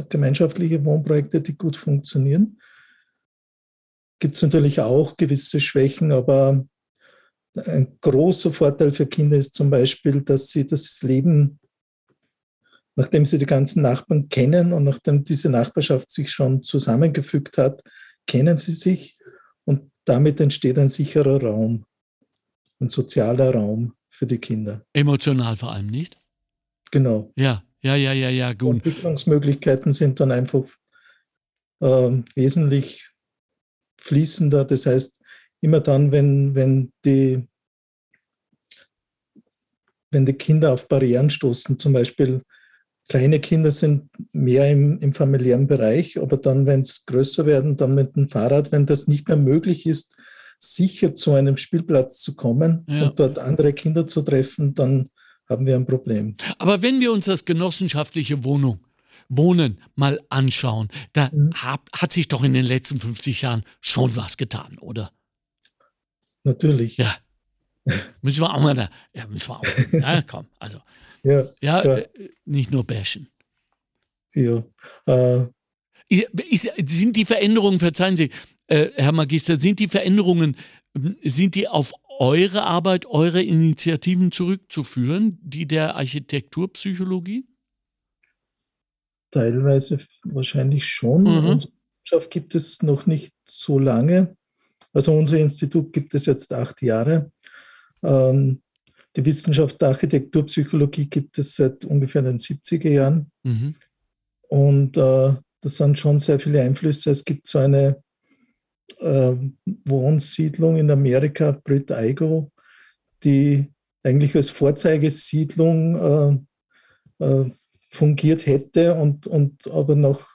gemeinschaftliche Wohnprojekte, die gut funktionieren. Gibt es natürlich auch gewisse Schwächen, aber ein großer Vorteil für Kinder ist zum Beispiel, dass sie das Leben, nachdem sie die ganzen Nachbarn kennen und nachdem diese Nachbarschaft sich schon zusammengefügt hat, kennen sie sich und damit entsteht ein sicherer Raum, ein sozialer Raum für die Kinder. Emotional vor allem, nicht? Genau. Ja, ja, ja, ja, ja, gut. Entwicklungsmöglichkeiten sind dann einfach äh, wesentlich fließender. Das heißt, immer dann, wenn, wenn, die, wenn die Kinder auf Barrieren stoßen, zum Beispiel kleine Kinder sind mehr im, im familiären Bereich, aber dann, wenn es größer werden, dann mit dem Fahrrad, wenn das nicht mehr möglich ist, sicher zu einem Spielplatz zu kommen ja. und dort andere Kinder zu treffen, dann haben wir ein Problem. Aber wenn wir uns das genossenschaftliche Wohnung, Wohnen mal anschauen, da mhm. hab, hat sich doch in den letzten 50 Jahren schon was getan, oder? Natürlich. Ja. müssen wir auch mal da, ja, müssen wir auch, ja, komm, also. Ja, ja äh, nicht nur bashen. Ja. Äh, ist, sind die Veränderungen, verzeihen Sie, äh, Herr Magister, sind die Veränderungen, sind die auf eure Arbeit, eure Initiativen zurückzuführen, die der Architekturpsychologie? Teilweise wahrscheinlich schon. Mhm. Unsere Wissenschaft gibt es noch nicht so lange. Also unser Institut gibt es jetzt acht Jahre. Ähm, die Wissenschaft der Architekturpsychologie gibt es seit ungefähr den 70er Jahren. Mhm. Und äh, das sind schon sehr viele Einflüsse. Es gibt so eine äh, Wohnsiedlung in Amerika, Brit Aigo, die eigentlich als Vorzeigesiedlung äh, äh, fungiert hätte und, und aber nach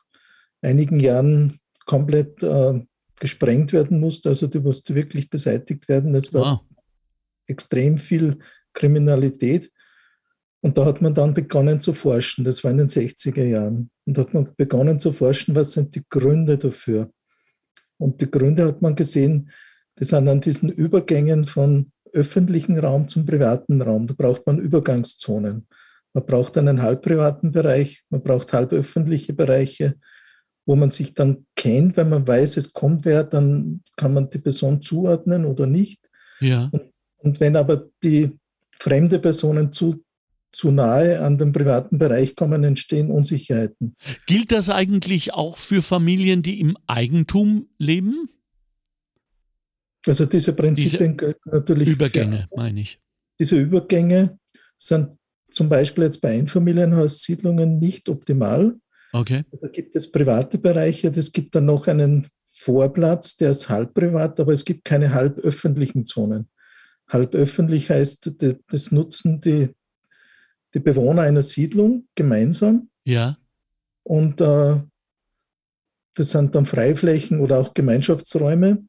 einigen Jahren komplett äh, gesprengt werden musste. Also die musste wirklich beseitigt werden. Es war wow. extrem viel Kriminalität. Und da hat man dann begonnen zu forschen. Das war in den 60er Jahren. Und da hat man begonnen zu forschen, was sind die Gründe dafür. Und die Gründe hat man gesehen, die sind an diesen Übergängen von öffentlichen Raum zum privaten Raum. Da braucht man Übergangszonen. Man braucht einen halbprivaten Bereich, man braucht halböffentliche Bereiche, wo man sich dann kennt, wenn man weiß, es kommt wer, dann kann man die Person zuordnen oder nicht. Ja. Und, und wenn aber die fremde Personen zu zu nahe an den privaten Bereich kommen, entstehen Unsicherheiten. Gilt das eigentlich auch für Familien, die im Eigentum leben? Also diese Prinzipien diese gelten natürlich. Übergänge, für, meine ich. Diese Übergänge sind zum Beispiel jetzt bei Einfamilienhaussiedlungen nicht optimal. Okay. Da gibt es private Bereiche, es gibt dann noch einen Vorplatz, der ist halb privat, aber es gibt keine halb öffentlichen Zonen. Halb öffentlich heißt, das nutzen die die Bewohner einer Siedlung gemeinsam. Ja. Und äh, das sind dann Freiflächen oder auch Gemeinschaftsräume.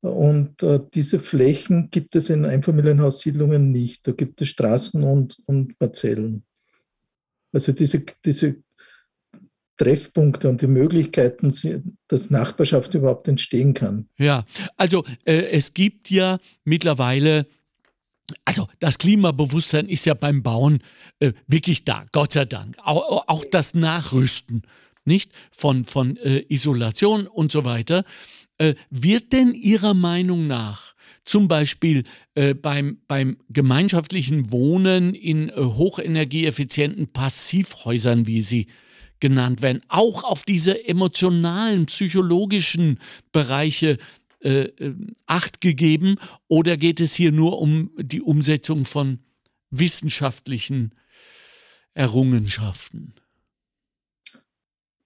Und äh, diese Flächen gibt es in Einfamilienhaussiedlungen nicht. Da gibt es Straßen und, und Parzellen. Also diese, diese Treffpunkte und die Möglichkeiten, dass Nachbarschaft überhaupt entstehen kann. Ja, also äh, es gibt ja mittlerweile also das Klimabewusstsein ist ja beim Bauen äh, wirklich da, Gott sei Dank. Auch, auch das Nachrüsten, nicht? Von, von äh, Isolation und so weiter. Äh, wird denn Ihrer Meinung nach zum Beispiel äh, beim, beim gemeinschaftlichen Wohnen in äh, hochenergieeffizienten Passivhäusern, wie sie genannt werden, auch auf diese emotionalen, psychologischen Bereiche äh, äh, Acht gegeben oder geht es hier nur um die Umsetzung von wissenschaftlichen Errungenschaften?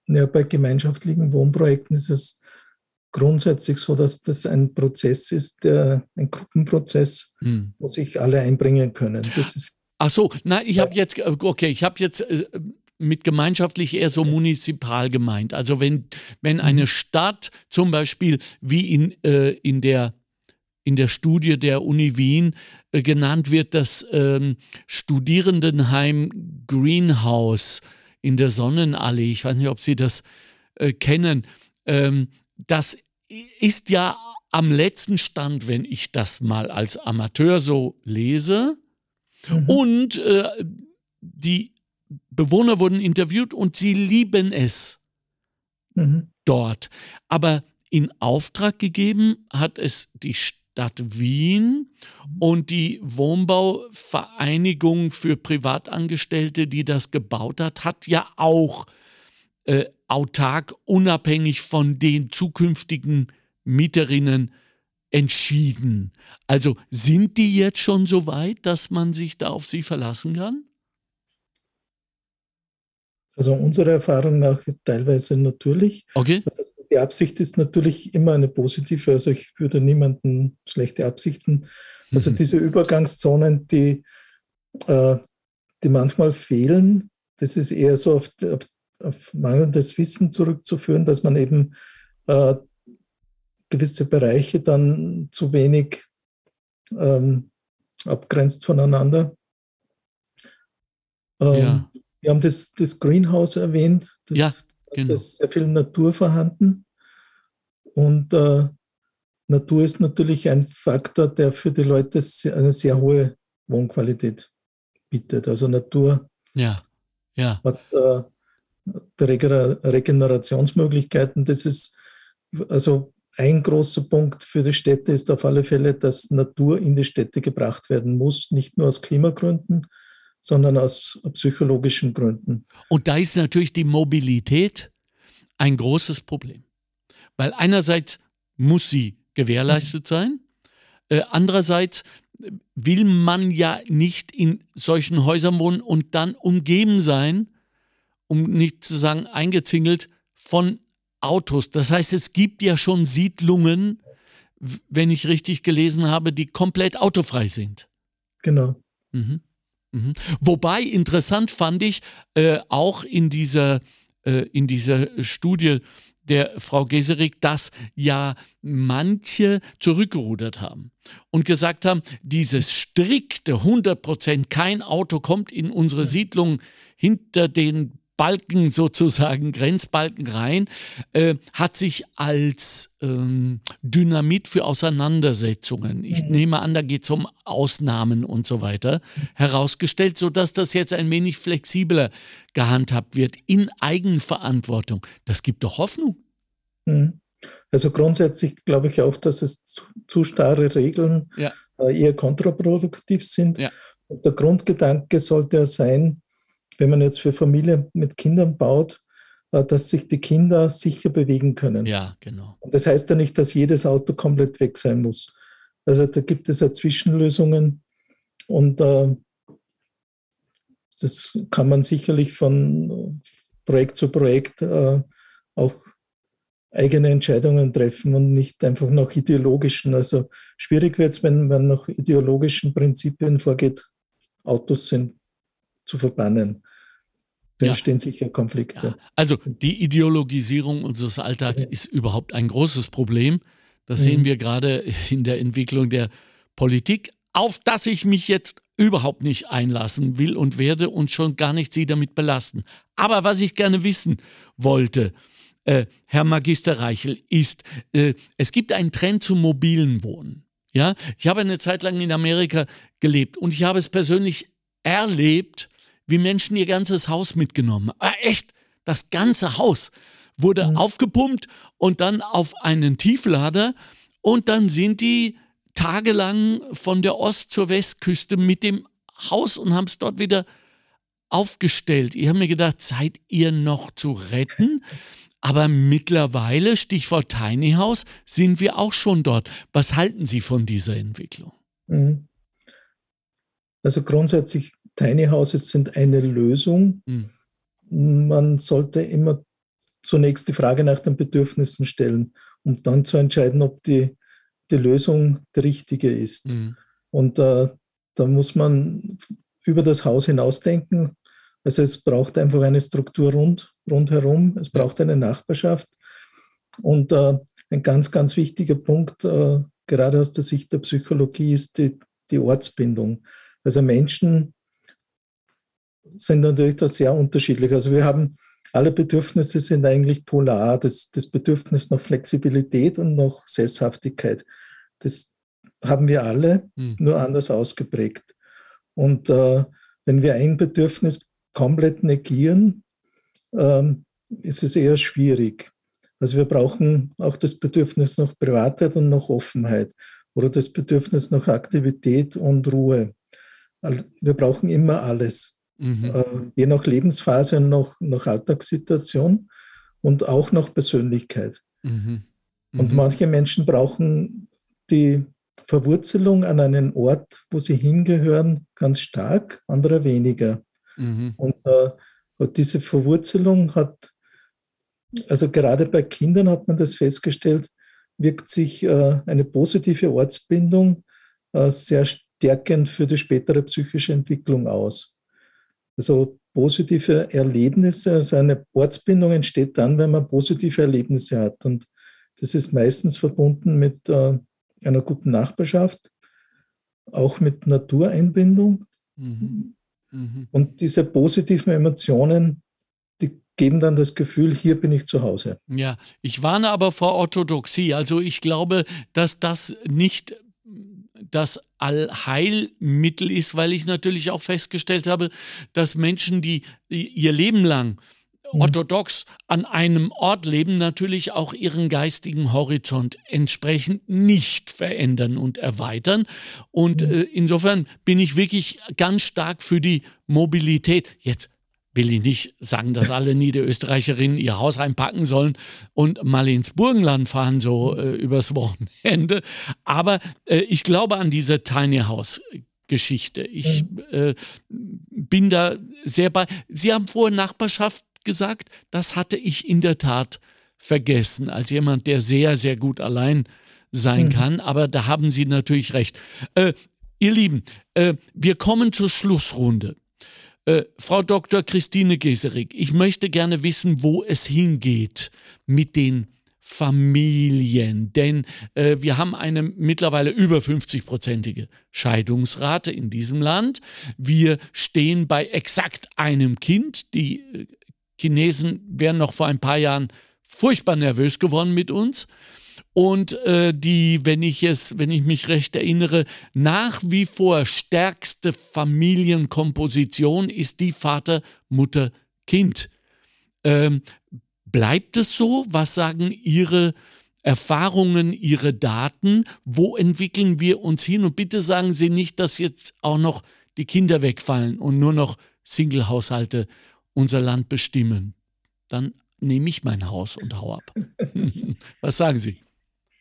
Ja, bei gemeinschaftlichen Wohnprojekten ist es grundsätzlich so, dass das ein Prozess ist, der, ein Gruppenprozess, hm. wo sich alle einbringen können. Das ist Ach so, na, ich habe jetzt, okay, ich habe jetzt äh, mit gemeinschaftlich eher so munizipal gemeint. Also wenn, wenn mhm. eine Stadt zum Beispiel wie in, äh, in, der, in der Studie der Uni Wien äh, genannt wird, das ähm, Studierendenheim Greenhouse in der Sonnenallee, ich weiß nicht, ob Sie das äh, kennen, ähm, das ist ja am letzten Stand, wenn ich das mal als Amateur so lese. Mhm. Und äh, die Bewohner wurden interviewt und sie lieben es mhm. dort. Aber in Auftrag gegeben hat es die Stadt Wien und die Wohnbauvereinigung für Privatangestellte, die das gebaut hat, hat ja auch äh, autark, unabhängig von den zukünftigen Mieterinnen entschieden. Also sind die jetzt schon so weit, dass man sich da auf sie verlassen kann? Also unserer Erfahrung nach teilweise natürlich. Okay. Also die Absicht ist natürlich immer eine positive. Also ich würde niemanden schlechte Absichten. Also mhm. diese Übergangszonen, die, äh, die manchmal fehlen, das ist eher so auf, auf, auf mangelndes Wissen zurückzuführen, dass man eben äh, gewisse Bereiche dann zu wenig ähm, abgrenzt voneinander. Ähm, ja. Wir haben das, das Greenhouse erwähnt. Das, ja, genau. Da ist sehr viel Natur vorhanden. Und äh, Natur ist natürlich ein Faktor, der für die Leute eine sehr hohe Wohnqualität bietet. Also Natur ja. Ja. hat äh, Regenerationsmöglichkeiten. Das ist also ein großer Punkt für die Städte ist auf alle Fälle, dass Natur in die Städte gebracht werden muss, nicht nur aus Klimagründen, sondern aus psychologischen Gründen. Und da ist natürlich die Mobilität ein großes Problem. Weil einerseits muss sie gewährleistet sein, äh, andererseits will man ja nicht in solchen Häusern wohnen und dann umgeben sein, um nicht zu sagen eingezingelt, von Autos. Das heißt, es gibt ja schon Siedlungen, wenn ich richtig gelesen habe, die komplett autofrei sind. Genau. Mhm. Mhm. Wobei interessant fand ich äh, auch in dieser, äh, in dieser Studie der Frau Geserik, dass ja manche zurückgerudert haben und gesagt haben, dieses strikte 100 Prozent, kein Auto kommt in unsere Siedlung hinter den Balken sozusagen, Grenzbalken rein, äh, hat sich als ähm, Dynamit für Auseinandersetzungen, ich mhm. nehme an, da geht es um Ausnahmen und so weiter, herausgestellt, sodass das jetzt ein wenig flexibler gehandhabt wird in Eigenverantwortung. Das gibt doch Hoffnung. Mhm. Also grundsätzlich glaube ich auch, dass es zu, zu starre Regeln ja. äh, eher kontraproduktiv sind. Ja. Und der Grundgedanke sollte ja sein, wenn man jetzt für Familien mit Kindern baut, äh, dass sich die Kinder sicher bewegen können. Ja, genau. Und das heißt ja nicht, dass jedes Auto komplett weg sein muss. Also da gibt es ja Zwischenlösungen und äh, das kann man sicherlich von Projekt zu Projekt äh, auch eigene Entscheidungen treffen und nicht einfach nach ideologischen. Also schwierig wird es, wenn man nach ideologischen Prinzipien vorgeht, Autos sind zu verbannen. Da ja. entstehen sicher Konflikte. Ja. Also die Ideologisierung unseres Alltags ja. ist überhaupt ein großes Problem. Das mhm. sehen wir gerade in der Entwicklung der Politik, auf das ich mich jetzt überhaupt nicht einlassen will und werde und schon gar nicht Sie damit belasten. Aber was ich gerne wissen wollte, äh, Herr Magister Reichel, ist, äh, es gibt einen Trend zum mobilen Wohnen. Ja, ich habe eine Zeit lang in Amerika gelebt und ich habe es persönlich erlebt, wie Menschen ihr ganzes Haus mitgenommen. Ah, echt, das ganze Haus wurde mhm. aufgepumpt und dann auf einen Tieflader und dann sind die tagelang von der Ost- zur Westküste mit dem Haus und haben es dort wieder aufgestellt. Ich habe mir gedacht, seid ihr noch zu retten? Aber mittlerweile, Stichwort Tiny House, sind wir auch schon dort. Was halten Sie von dieser Entwicklung? Mhm. Also grundsätzlich, Tiny Houses sind eine Lösung. Mhm. Man sollte immer zunächst die Frage nach den Bedürfnissen stellen, um dann zu entscheiden, ob die, die Lösung die richtige ist. Mhm. Und äh, da muss man über das Haus hinausdenken. Also es braucht einfach eine Struktur rund, rundherum, es braucht eine Nachbarschaft. Und äh, ein ganz, ganz wichtiger Punkt, äh, gerade aus der Sicht der Psychologie, ist die, die Ortsbindung. Also Menschen sind natürlich da sehr unterschiedlich. Also wir haben alle Bedürfnisse sind eigentlich polar. Das, das Bedürfnis nach Flexibilität und nach Sesshaftigkeit, das haben wir alle, mhm. nur anders ausgeprägt. Und äh, wenn wir ein Bedürfnis komplett negieren, ähm, ist es eher schwierig. Also wir brauchen auch das Bedürfnis nach Privatheit und nach Offenheit oder das Bedürfnis nach Aktivität und Ruhe. Wir brauchen immer alles, mhm. äh, je nach Lebensphase und nach, nach Alltagssituation und auch nach Persönlichkeit. Mhm. Mhm. Und manche Menschen brauchen die Verwurzelung an einen Ort, wo sie hingehören, ganz stark, andere weniger. Mhm. Und äh, diese Verwurzelung hat, also gerade bei Kindern hat man das festgestellt, wirkt sich äh, eine positive Ortsbindung äh, sehr stärkend für die spätere psychische Entwicklung aus. Also positive Erlebnisse, also eine Ortsbindung entsteht dann, wenn man positive Erlebnisse hat. Und das ist meistens verbunden mit äh, einer guten Nachbarschaft, auch mit Natureinbindung. Mhm. Mhm. Und diese positiven Emotionen, die geben dann das Gefühl, hier bin ich zu Hause. Ja, ich warne aber vor Orthodoxie. Also ich glaube, dass das nicht das Allheilmittel ist, weil ich natürlich auch festgestellt habe, dass Menschen, die ihr Leben lang Mhm. orthodox an einem Ort leben, natürlich auch ihren geistigen Horizont entsprechend nicht verändern und erweitern. Und mhm. äh, insofern bin ich wirklich ganz stark für die Mobilität. Jetzt will ich nicht sagen, dass alle Niederösterreicherinnen ihr Haus einpacken sollen und mal ins Burgenland fahren, so äh, übers Wochenende. Aber äh, ich glaube an diese Tiny House. Geschichte. Ich mhm. äh, bin da sehr bei. Sie haben vorhin Nachbarschaft gesagt, das hatte ich in der Tat vergessen, als jemand, der sehr, sehr gut allein sein mhm. kann. Aber da haben Sie natürlich recht. Äh, ihr Lieben, äh, wir kommen zur Schlussrunde. Äh, Frau Dr. Christine Geserik, ich möchte gerne wissen, wo es hingeht mit den Familien. Denn äh, wir haben eine mittlerweile über 50-prozentige Scheidungsrate in diesem Land. Wir stehen bei exakt einem Kind. Die äh, Chinesen wären noch vor ein paar Jahren furchtbar nervös geworden mit uns. Und äh, die, wenn ich es, wenn ich mich recht erinnere, nach wie vor stärkste Familienkomposition ist die Vater, Mutter, Kind. Ähm, bleibt es so? Was sagen Ihre Erfahrungen, Ihre Daten? Wo entwickeln wir uns hin? Und bitte sagen Sie nicht, dass jetzt auch noch die Kinder wegfallen und nur noch Single-Haushalte unser Land bestimmen, dann nehme ich mein Haus und hau ab. <laughs> Was sagen Sie?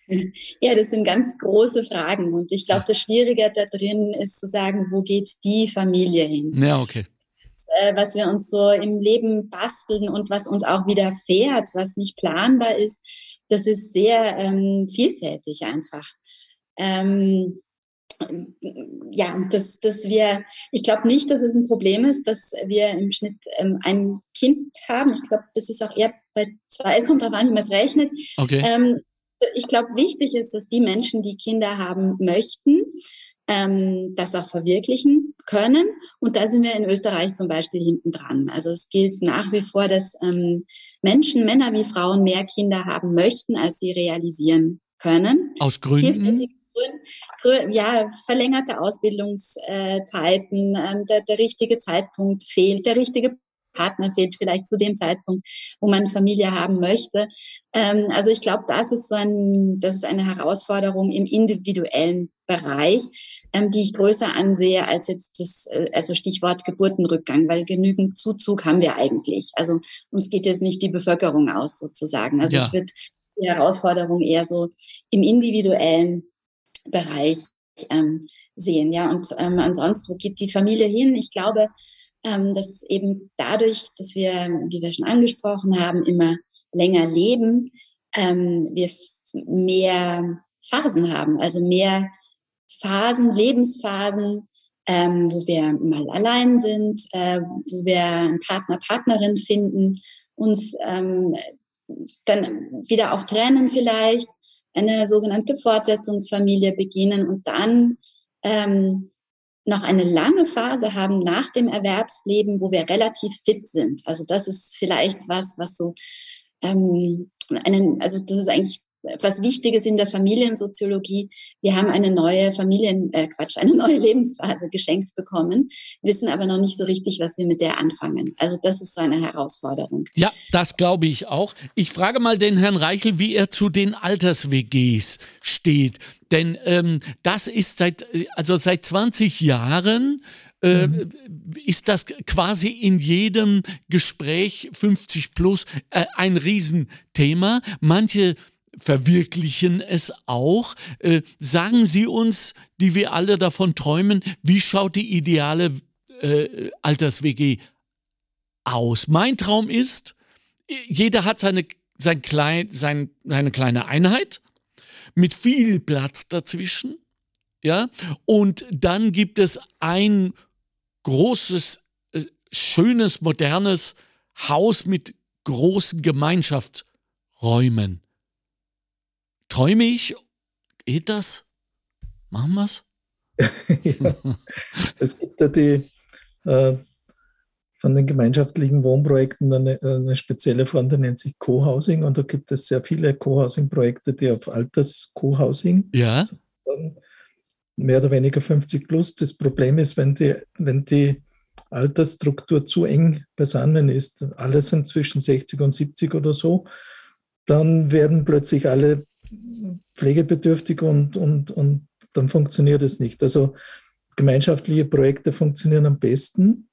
<laughs> Ja, das sind ganz große Fragen. Und ich glaube, das Schwierige da drin ist zu sagen, wo geht die Familie hin? Ja, okay. Äh, was wir uns so im Leben basteln und was uns auch widerfährt, was nicht planbar ist, das ist sehr ähm, vielfältig einfach. Ähm, ja, dass, dass wir, ich glaube nicht, dass es ein Problem ist, dass wir im Schnitt ähm, ein Kind haben. Ich glaube, das ist auch eher bei zwei, es kommt darauf an, wie man es rechnet. Okay. Ähm, ich glaube, wichtig ist, dass die Menschen, die Kinder haben möchten, ähm, das auch verwirklichen können. Und da sind wir in Österreich zum Beispiel hinten dran. Also es gilt nach wie vor, dass ähm, Menschen, Männer wie Frauen, mehr Kinder haben möchten, als sie realisieren können. Aus Gründen? ja, verlängerte Ausbildungszeiten, ähm, der, der richtige Zeitpunkt fehlt, der richtige Partner fehlt vielleicht zu dem Zeitpunkt, wo man Familie haben möchte. Ähm, also ich glaube, das ist so ein, das ist eine Herausforderung im individuellen Bereich, ähm, die ich größer ansehe als jetzt das, äh, also Stichwort Geburtenrückgang, weil genügend Zuzug haben wir eigentlich. Also uns geht jetzt nicht die Bevölkerung aus sozusagen. Also ja. ich würde die Herausforderung eher so im individuellen Bereich ähm, sehen. Ja, und ähm, ansonsten, wo geht die Familie hin? Ich glaube, ähm, dass eben dadurch, dass wir, wie wir schon angesprochen haben, immer länger leben, ähm, wir mehr Phasen haben, also mehr Phasen, Lebensphasen, ähm, wo wir mal allein sind, äh, wo wir einen Partner, Partnerin finden, uns ähm, dann wieder auch trennen vielleicht, eine sogenannte Fortsetzungsfamilie beginnen und dann ähm, noch eine lange Phase haben nach dem Erwerbsleben, wo wir relativ fit sind. Also das ist vielleicht was, was so ähm, einen, also das ist eigentlich was Wichtiges in der Familiensoziologie. Wir haben eine neue Familien, äh Quatsch, eine neue Lebensphase geschenkt bekommen, wissen aber noch nicht so richtig, was wir mit der anfangen. Also das ist so eine Herausforderung. Ja, das glaube ich auch. Ich frage mal den Herrn Reichel, wie er zu den Alters-WGs steht. Denn ähm, das ist seit, also seit 20 Jahren äh, mhm. ist das quasi in jedem Gespräch 50 plus äh, ein Riesenthema. Manche verwirklichen es auch. Äh, sagen Sie uns, die wir alle davon träumen, wie schaut die ideale äh, Alters-WG aus? Mein Traum ist, jeder hat seine, sein klein, sein, seine kleine Einheit mit viel Platz dazwischen. Ja, und dann gibt es ein großes, äh, schönes, modernes Haus mit großen Gemeinschaftsräumen. Träume ich? Geht das? Machen wir es? <laughs> ja. Es gibt ja die äh, von den gemeinschaftlichen Wohnprojekten eine, eine, spezielle Form, die nennt sich Co-Housing und da gibt es sehr viele Co-Housing-Projekte, die auf Alters-Co-Housing ja. mehr oder weniger 50 plus. Das Problem ist, wenn die, wenn die Altersstruktur zu eng beisammen ist, alle sind zwischen 60 und 70 oder so, dann werden plötzlich alle pflegebedürftig und, und, und dann funktioniert es nicht. Also gemeinschaftliche Projekte funktionieren am besten,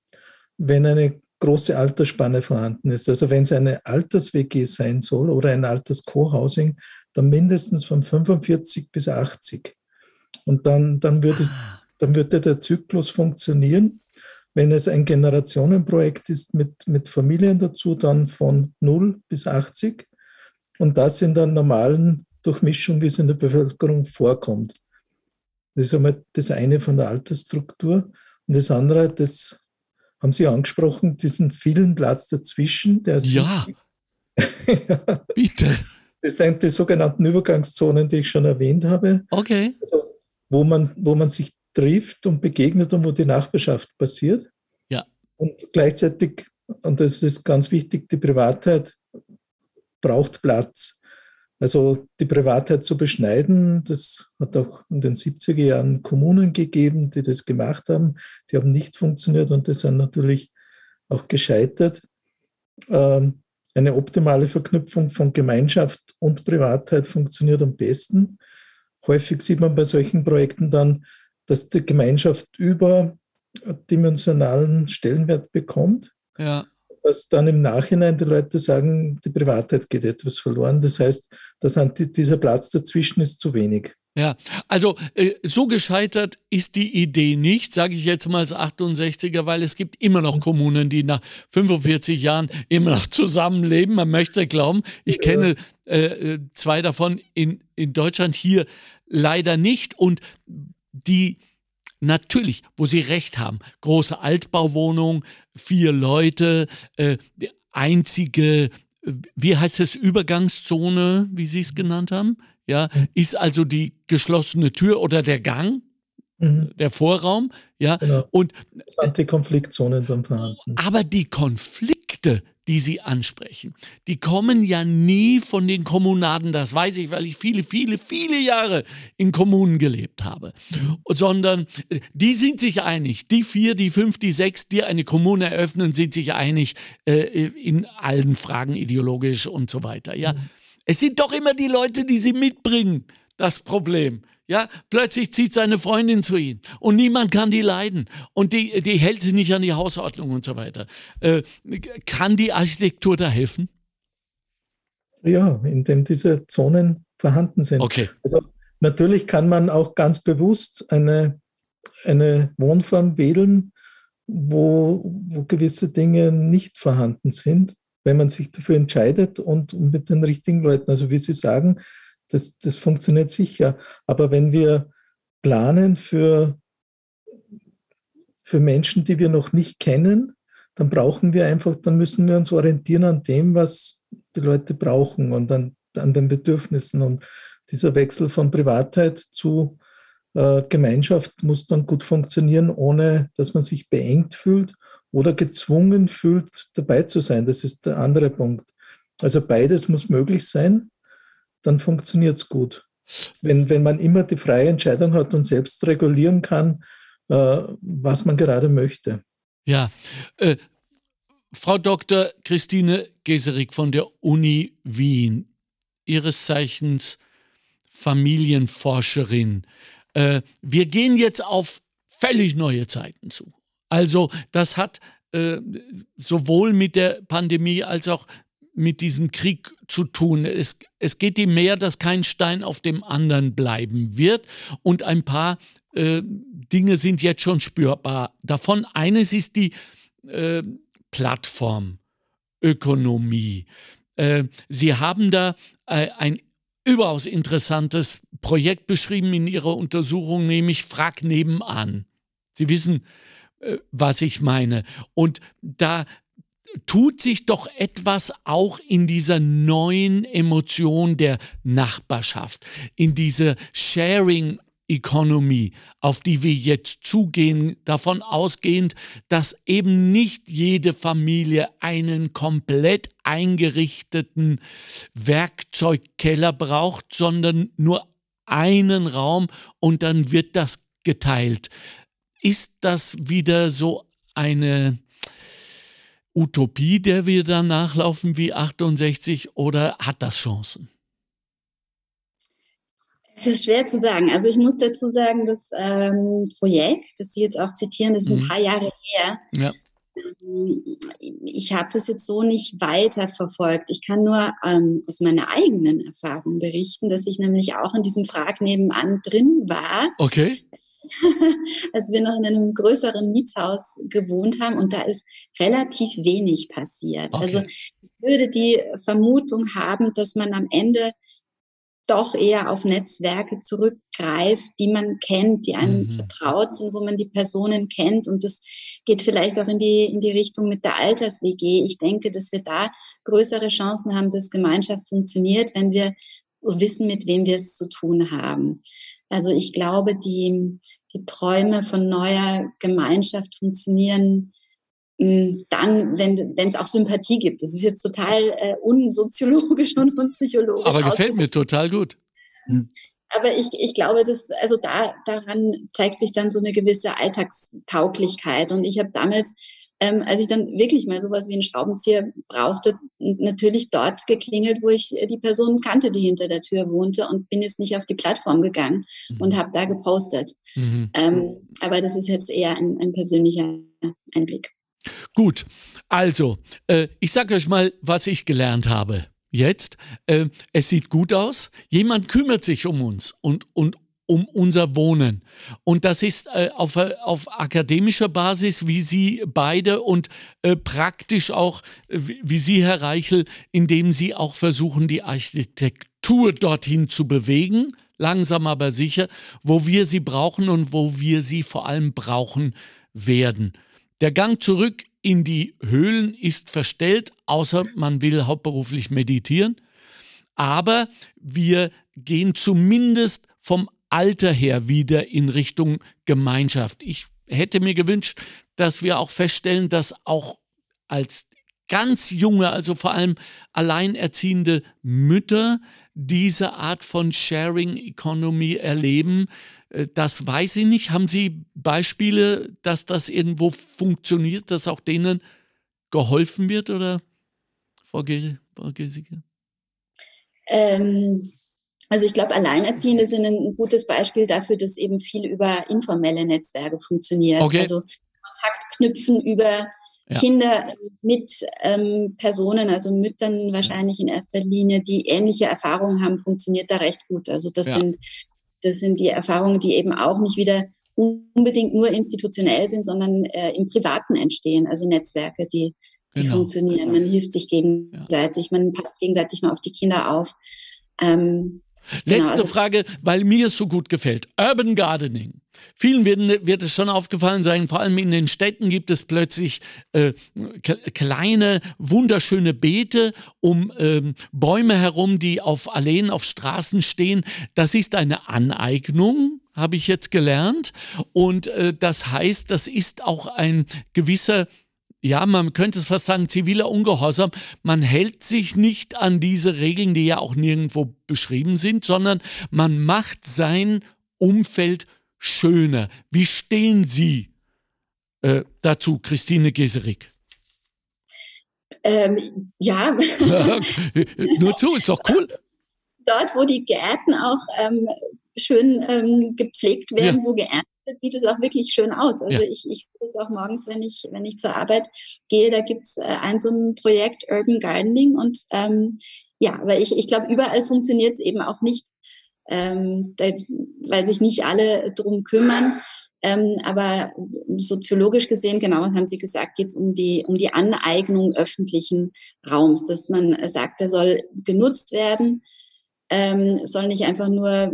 wenn eine große Altersspanne vorhanden ist. Also wenn es eine Alters-WG sein soll oder ein Alters-Co-Housing, dann mindestens von 45 bis 80. Und dann, dann, würde, es, ah. dann würde der Zyklus funktionieren. Wenn es ein Generationenprojekt ist mit, mit Familien dazu, dann von 0 bis 80. Und das in der normalen Durchmischung, wie es in der Bevölkerung vorkommt. Das ist einmal das eine von der Altersstruktur. Und das andere, das haben Sie angesprochen, diesen vielen Platz dazwischen. Der ist ja, ja, <laughs> bitte. Das sind die sogenannten Übergangszonen, die ich schon erwähnt habe. Okay. Also, wo, man, wo man sich trifft und begegnet und wo die Nachbarschaft passiert. Ja. Und gleichzeitig, und das ist ganz wichtig, die Privatheit braucht Platz. Also die Privatheit zu beschneiden, das hat auch in den 70er Jahren Kommunen gegeben, die das gemacht haben. Die haben nicht funktioniert und die sind natürlich auch gescheitert. Ähm, eine optimale Verknüpfung von Gemeinschaft und Privatheit funktioniert am besten. Häufig sieht man bei solchen Projekten dann, dass die Gemeinschaft überdimensionalen Stellenwert bekommt. Ja dass dann im Nachhinein die Leute sagen, die Privatheit geht etwas verloren. Das heißt, dass dieser Platz dazwischen ist zu wenig. Ja, also äh, so gescheitert ist die Idee nicht, sage ich jetzt mal als 68er, weil es gibt immer noch Kommunen, die nach 45 Jahren immer noch zusammenleben. Man möchte glauben, ich kenne äh, äh, zwei davon in, in Deutschland hier leider nicht und die Natürlich, wo Sie recht haben. Große Altbauwohnung, vier Leute, äh, einzige, wie heißt es, Übergangszone, wie Sie es genannt haben? Ja, mhm. ist also die geschlossene Tür oder der Gang. Mhm. der Vorraum, ja. Genau. Und Antikonfliktzonen dann vorhanden. aber die Konflikte, die Sie ansprechen, die kommen ja nie von den Kommunaden, das weiß ich, weil ich viele, viele, viele Jahre in Kommunen gelebt habe, sondern äh, die sind sich einig. Die vier, die fünf, die sechs, die eine Kommune eröffnen, sind sich einig äh, in allen Fragen ideologisch und so weiter. Ja, es sind doch immer die Leute, die sie mitbringen, das Problem. Ja, plötzlich zieht seine Freundin zu ihm und niemand kann die leiden und die, die hält sich nicht an die Hausordnung und so weiter. Äh, kann die Architektur da helfen? Ja, indem diese Zonen vorhanden sind. Okay. Also natürlich kann man auch ganz bewusst eine, eine Wohnform wählen, wo, wo gewisse Dinge nicht vorhanden sind, wenn man sich dafür entscheidet und, und mit den richtigen Leuten. Also wie Sie sagen, das, das funktioniert sicher. Aber wenn wir planen für, für Menschen, die wir noch nicht kennen, dann brauchen wir einfach, dann müssen wir uns orientieren an dem, was die Leute brauchen und an, an den Bedürfnissen. Und dieser Wechsel von Privatheit zu äh, Gemeinschaft muss dann gut funktionieren, ohne dass man sich beengt fühlt oder gezwungen fühlt, dabei zu sein. Das ist der andere Punkt. Also beides muss möglich sein dann funktioniert es gut. Wenn, wenn man immer die freie Entscheidung hat und selbst regulieren kann, äh, was man gerade möchte. Ja, äh, Frau Dr. Christine Geserik von der Uni Wien, Ihres Zeichens Familienforscherin. Äh, wir gehen jetzt auf völlig neue Zeiten zu. Also das hat äh, sowohl mit der Pandemie als auch mit diesem Krieg zu tun. Es, es geht ihm mehr, dass kein Stein auf dem anderen bleiben wird und ein paar äh, Dinge sind jetzt schon spürbar. Davon eines ist die äh, Plattformökonomie. Äh, Sie haben da äh, ein überaus interessantes Projekt beschrieben in Ihrer Untersuchung, nämlich Frag nebenan. Sie wissen, äh, was ich meine. Und da tut sich doch etwas auch in dieser neuen Emotion der Nachbarschaft, in dieser Sharing Economy, auf die wir jetzt zugehen, davon ausgehend, dass eben nicht jede Familie einen komplett eingerichteten Werkzeugkeller braucht, sondern nur einen Raum und dann wird das geteilt. Ist das wieder so eine Utopie, der wir dann nachlaufen wie 68 oder hat das Chancen? Es ist schwer zu sagen. Also ich muss dazu sagen, das ähm, Projekt, das Sie jetzt auch zitieren, das ist ein Mhm. paar Jahre her. Ja. Ähm, Ich habe das jetzt so nicht weiter verfolgt. Ich kann nur ähm, aus meiner eigenen Erfahrung berichten, dass ich nämlich auch in diesem Frag nebenan drin war, Okay. <laughs> als wir noch in einem größeren Mietshaus gewohnt haben und da ist relativ wenig passiert. Okay. Also ich würde die Vermutung haben, dass man am Ende doch eher auf Netzwerke zurückgreift, die man kennt, die einem Mhm. vertraut sind, wo man die Personen kennt. Und das geht vielleicht auch in die, in die Richtung mit der Alters-WG. Ich denke, dass wir da größere Chancen haben, dass Gemeinschaft funktioniert, wenn wir so wissen, mit wem wir es zu tun haben. Also ich glaube, die, die Träume von neuer Gemeinschaft funktionieren mh, dann, wenn es auch Sympathie gibt. Das ist jetzt total äh, unsoziologisch und unpsychologisch. Aber gefällt mir total gut. Aber ich, ich glaube, dass, also da, daran zeigt sich dann so eine gewisse Alltagstauglichkeit. Und ich habe damals, ähm, als ich dann wirklich mal sowas wie einen Schraubenzieher brauchte, natürlich dort geklingelt, wo ich äh, die Person kannte, die hinter der Tür wohnte und bin jetzt nicht auf die Plattform gegangen und habe da gepostet. Mhm. Ähm, aber das ist jetzt eher ein, ein persönlicher Einblick. Gut, also, äh, ich sage euch mal, was ich gelernt habe. Jetzt, äh, es sieht gut aus. Jemand kümmert sich um uns und, und um unser Wohnen. Und das ist äh, auf, äh, auf akademischer Basis, wie Sie beide und äh, praktisch auch, äh, wie wie Sie, Herr Reichel, indem Sie auch versuchen, die Architektur dorthin zu bewegen, langsam aber sicher, wo wir sie brauchen und wo wir sie vor allem brauchen werden. Der Gang zurück in die Höhlen ist verstellt, außer man will hauptberuflich meditieren. Aber wir gehen zumindest vom Alter her wieder in Richtung Gemeinschaft. Ich hätte mir gewünscht, dass wir auch feststellen, dass auch als ganz junge, also vor allem alleinerziehende Mütter diese Art von Sharing Economy erleben. Äh, das weiß ich nicht. Haben Sie Beispiele, dass das irgendwo funktioniert, dass auch denen geholfen wird oder Frau Gesicke? Ähm, also ich glaube, Alleinerziehende sind ein gutes Beispiel dafür, dass eben viel über informelle Netzwerke funktioniert. Okay. Also Kontakt knüpfen über Ja. Kinder mit ähm, Personen, also Müttern wahrscheinlich in erster Linie, die ähnliche Erfahrungen haben, funktioniert da recht gut. Also das Ja. sind das sind die Erfahrungen, die eben auch nicht wieder unbedingt nur institutionell sind, sondern äh, im Privaten entstehen. Also Netzwerke, die, die Genau. funktionieren. Man hilft sich gegenseitig, man passt gegenseitig mal auf die Kinder auf. Ähm, genau, Letzte also- Frage, weil mir es so gut gefällt. Urban Gardening. Vielen wird, wird es schon aufgefallen sein, vor allem in den Städten gibt es plötzlich äh, kleine, wunderschöne Beete um ähm, Bäume herum, die auf Alleen, auf Straßen stehen. Das ist eine Aneignung, habe ich jetzt gelernt. Und äh, das heißt, das ist auch ein gewisser ja, man könnte es fast sagen, ziviler Ungehorsam. Man hält sich nicht an diese Regeln, die ja auch nirgendwo beschrieben sind, sondern man macht sein Umfeld schöner. Wie stehen Sie äh, dazu, Christine Geserik? ähm, ja, <laughs> Nur zu, ist doch cool. dort, wo die Gärten auch ähm, schön ähm, gepflegt werden, Ja. wo geerntet sieht es auch wirklich schön aus. Also Ja. ich, ich sehe es auch morgens, wenn ich, wenn ich zur Arbeit gehe, da gibt's äh, ein so ein Projekt Urban Gardening und ähm, ja, aber ich, ich glaube, überall funktioniert es eben auch nicht, ähm, weil sich nicht alle drum kümmern. Ähm, aber soziologisch gesehen, genau, was haben Sie gesagt, geht es um die, um die Aneignung öffentlichen Raums, dass man sagt, der soll genutzt werden, ähm, soll nicht einfach nur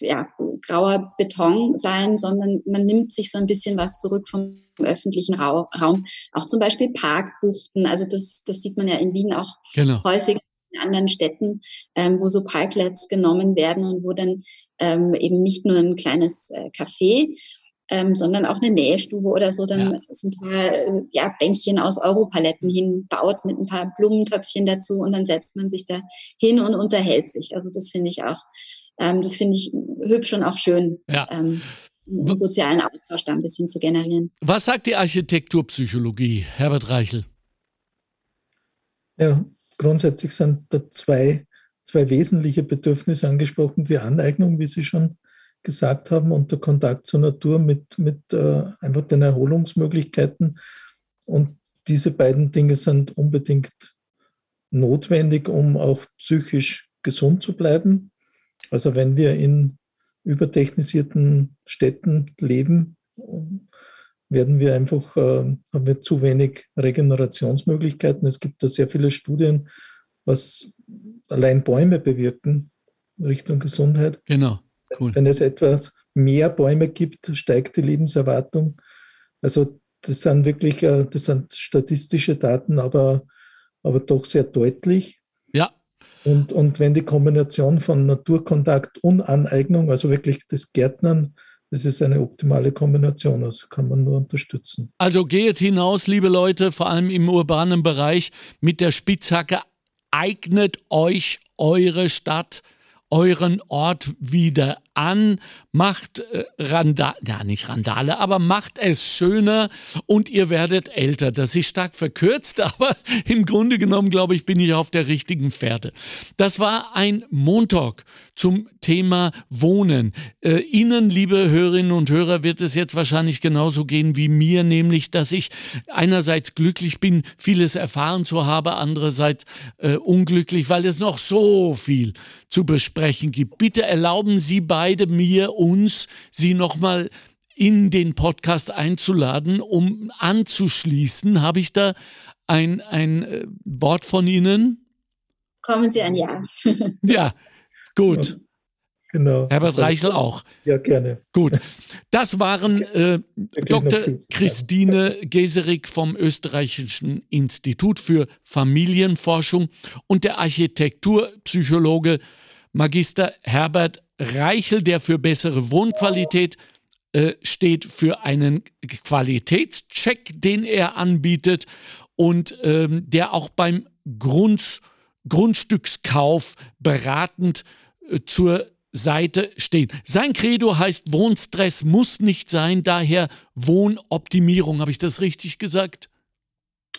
ja, grauer Beton sein, sondern man nimmt sich so ein bisschen was zurück vom öffentlichen Rau Raum. Auch zum Beispiel Parkbuchten. Also das, das sieht man ja in Wien auch Genau. häufig in anderen Städten, ähm, wo so Parklets genommen werden und wo dann ähm, eben nicht nur ein kleines äh, Café, ähm, sondern auch eine Nähstube oder so dann so ein paar äh, ja, Bänkchen aus Europaletten hinbaut mit ein paar Blumentöpfchen dazu und dann setzt man sich da hin und unterhält sich. Also das finde ich auch, ähm, das finde ich hübsch und auch schön, Ja. ähm, einen sozialen Austausch da ein bisschen zu generieren. Was sagt die Architekturpsychologie, Herbert Reichel? Ja, grundsätzlich sind da zwei, zwei wesentliche Bedürfnisse angesprochen. Die Aneignung, wie Sie schon gesagt haben, und der Kontakt zur Natur mit, mit äh, einfach den Erholungsmöglichkeiten. Und diese beiden Dinge sind unbedingt notwendig, um auch psychisch gesund zu bleiben. Also wenn wir in übertechnisierten Städten leben, werden wir einfach, äh, haben wir zu wenig Regenerationsmöglichkeiten. Es gibt da sehr viele Studien, was allein Bäume bewirken Richtung Gesundheit. Genau, cool. Wenn es etwas mehr Bäume gibt, steigt die Lebenserwartung. Also das sind wirklich, äh, das sind statistische Daten, aber, aber doch sehr deutlich. Ja. Und, und wenn die Kombination von Naturkontakt und Aneignung, also wirklich das Gärtnern, das ist eine optimale Kombination, also kann man nur unterstützen. Also geht hinaus, liebe Leute, vor allem im urbanen Bereich mit der Spitzhacke. Eignet euch eure Stadt, euren Ort wieder an, macht äh, Randale, ja nicht Randale, aber macht es schöner und ihr werdet älter. Das ist stark verkürzt, <laughs> aber im Grunde genommen, glaube ich, bin ich auf der richtigen Fährte. Das war ein Montag zum Thema Wohnen. Äh, Ihnen, liebe Hörerinnen und Hörer, wird es jetzt wahrscheinlich genauso gehen wie mir, nämlich, dass ich einerseits glücklich bin, vieles erfahren zu haben, andererseits äh, unglücklich, weil es noch so viel zu besprechen gibt. Bitte erlauben Sie beide mir, uns, Sie nochmal in den Podcast einzuladen, um anzuschließen. Habe ich da ein, ein äh, Wort von Ihnen? Kommen Sie ein Ja. <laughs> Ja, gut. Genau. Herbert Reichel auch. Ja, gerne. Gut. Das waren äh, Dr. Christine Geserik vom Österreichischen Institut für Familienforschung und der Architekturpsychologe Magister Herbert Reichel, der für bessere Wohnqualität äh, steht, für einen Qualitätscheck, den er anbietet und ähm, der auch beim Grund, Grundstückskauf beratend äh, zur Seite stehen. Sein Credo heißt, Wohnstress muss nicht sein, daher Wohnoptimierung. Habe ich das richtig gesagt?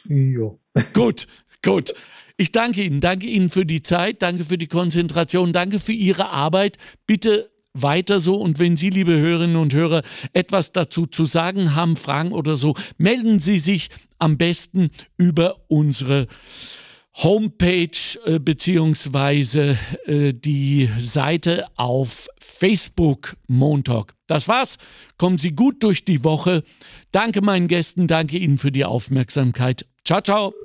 Ja. Gut, gut. Ich danke Ihnen, danke Ihnen für die Zeit, danke für die Konzentration, danke für Ihre Arbeit. Bitte weiter so und wenn Sie, liebe Hörerinnen und Hörer, etwas dazu zu sagen haben, Fragen oder so, melden Sie sich am besten über unsere Homepage äh, beziehungsweise äh, die Seite auf Facebook Montag. Das war's. Kommen Sie gut durch die Woche. Danke meinen Gästen, danke Ihnen für die Aufmerksamkeit. Ciao, ciao.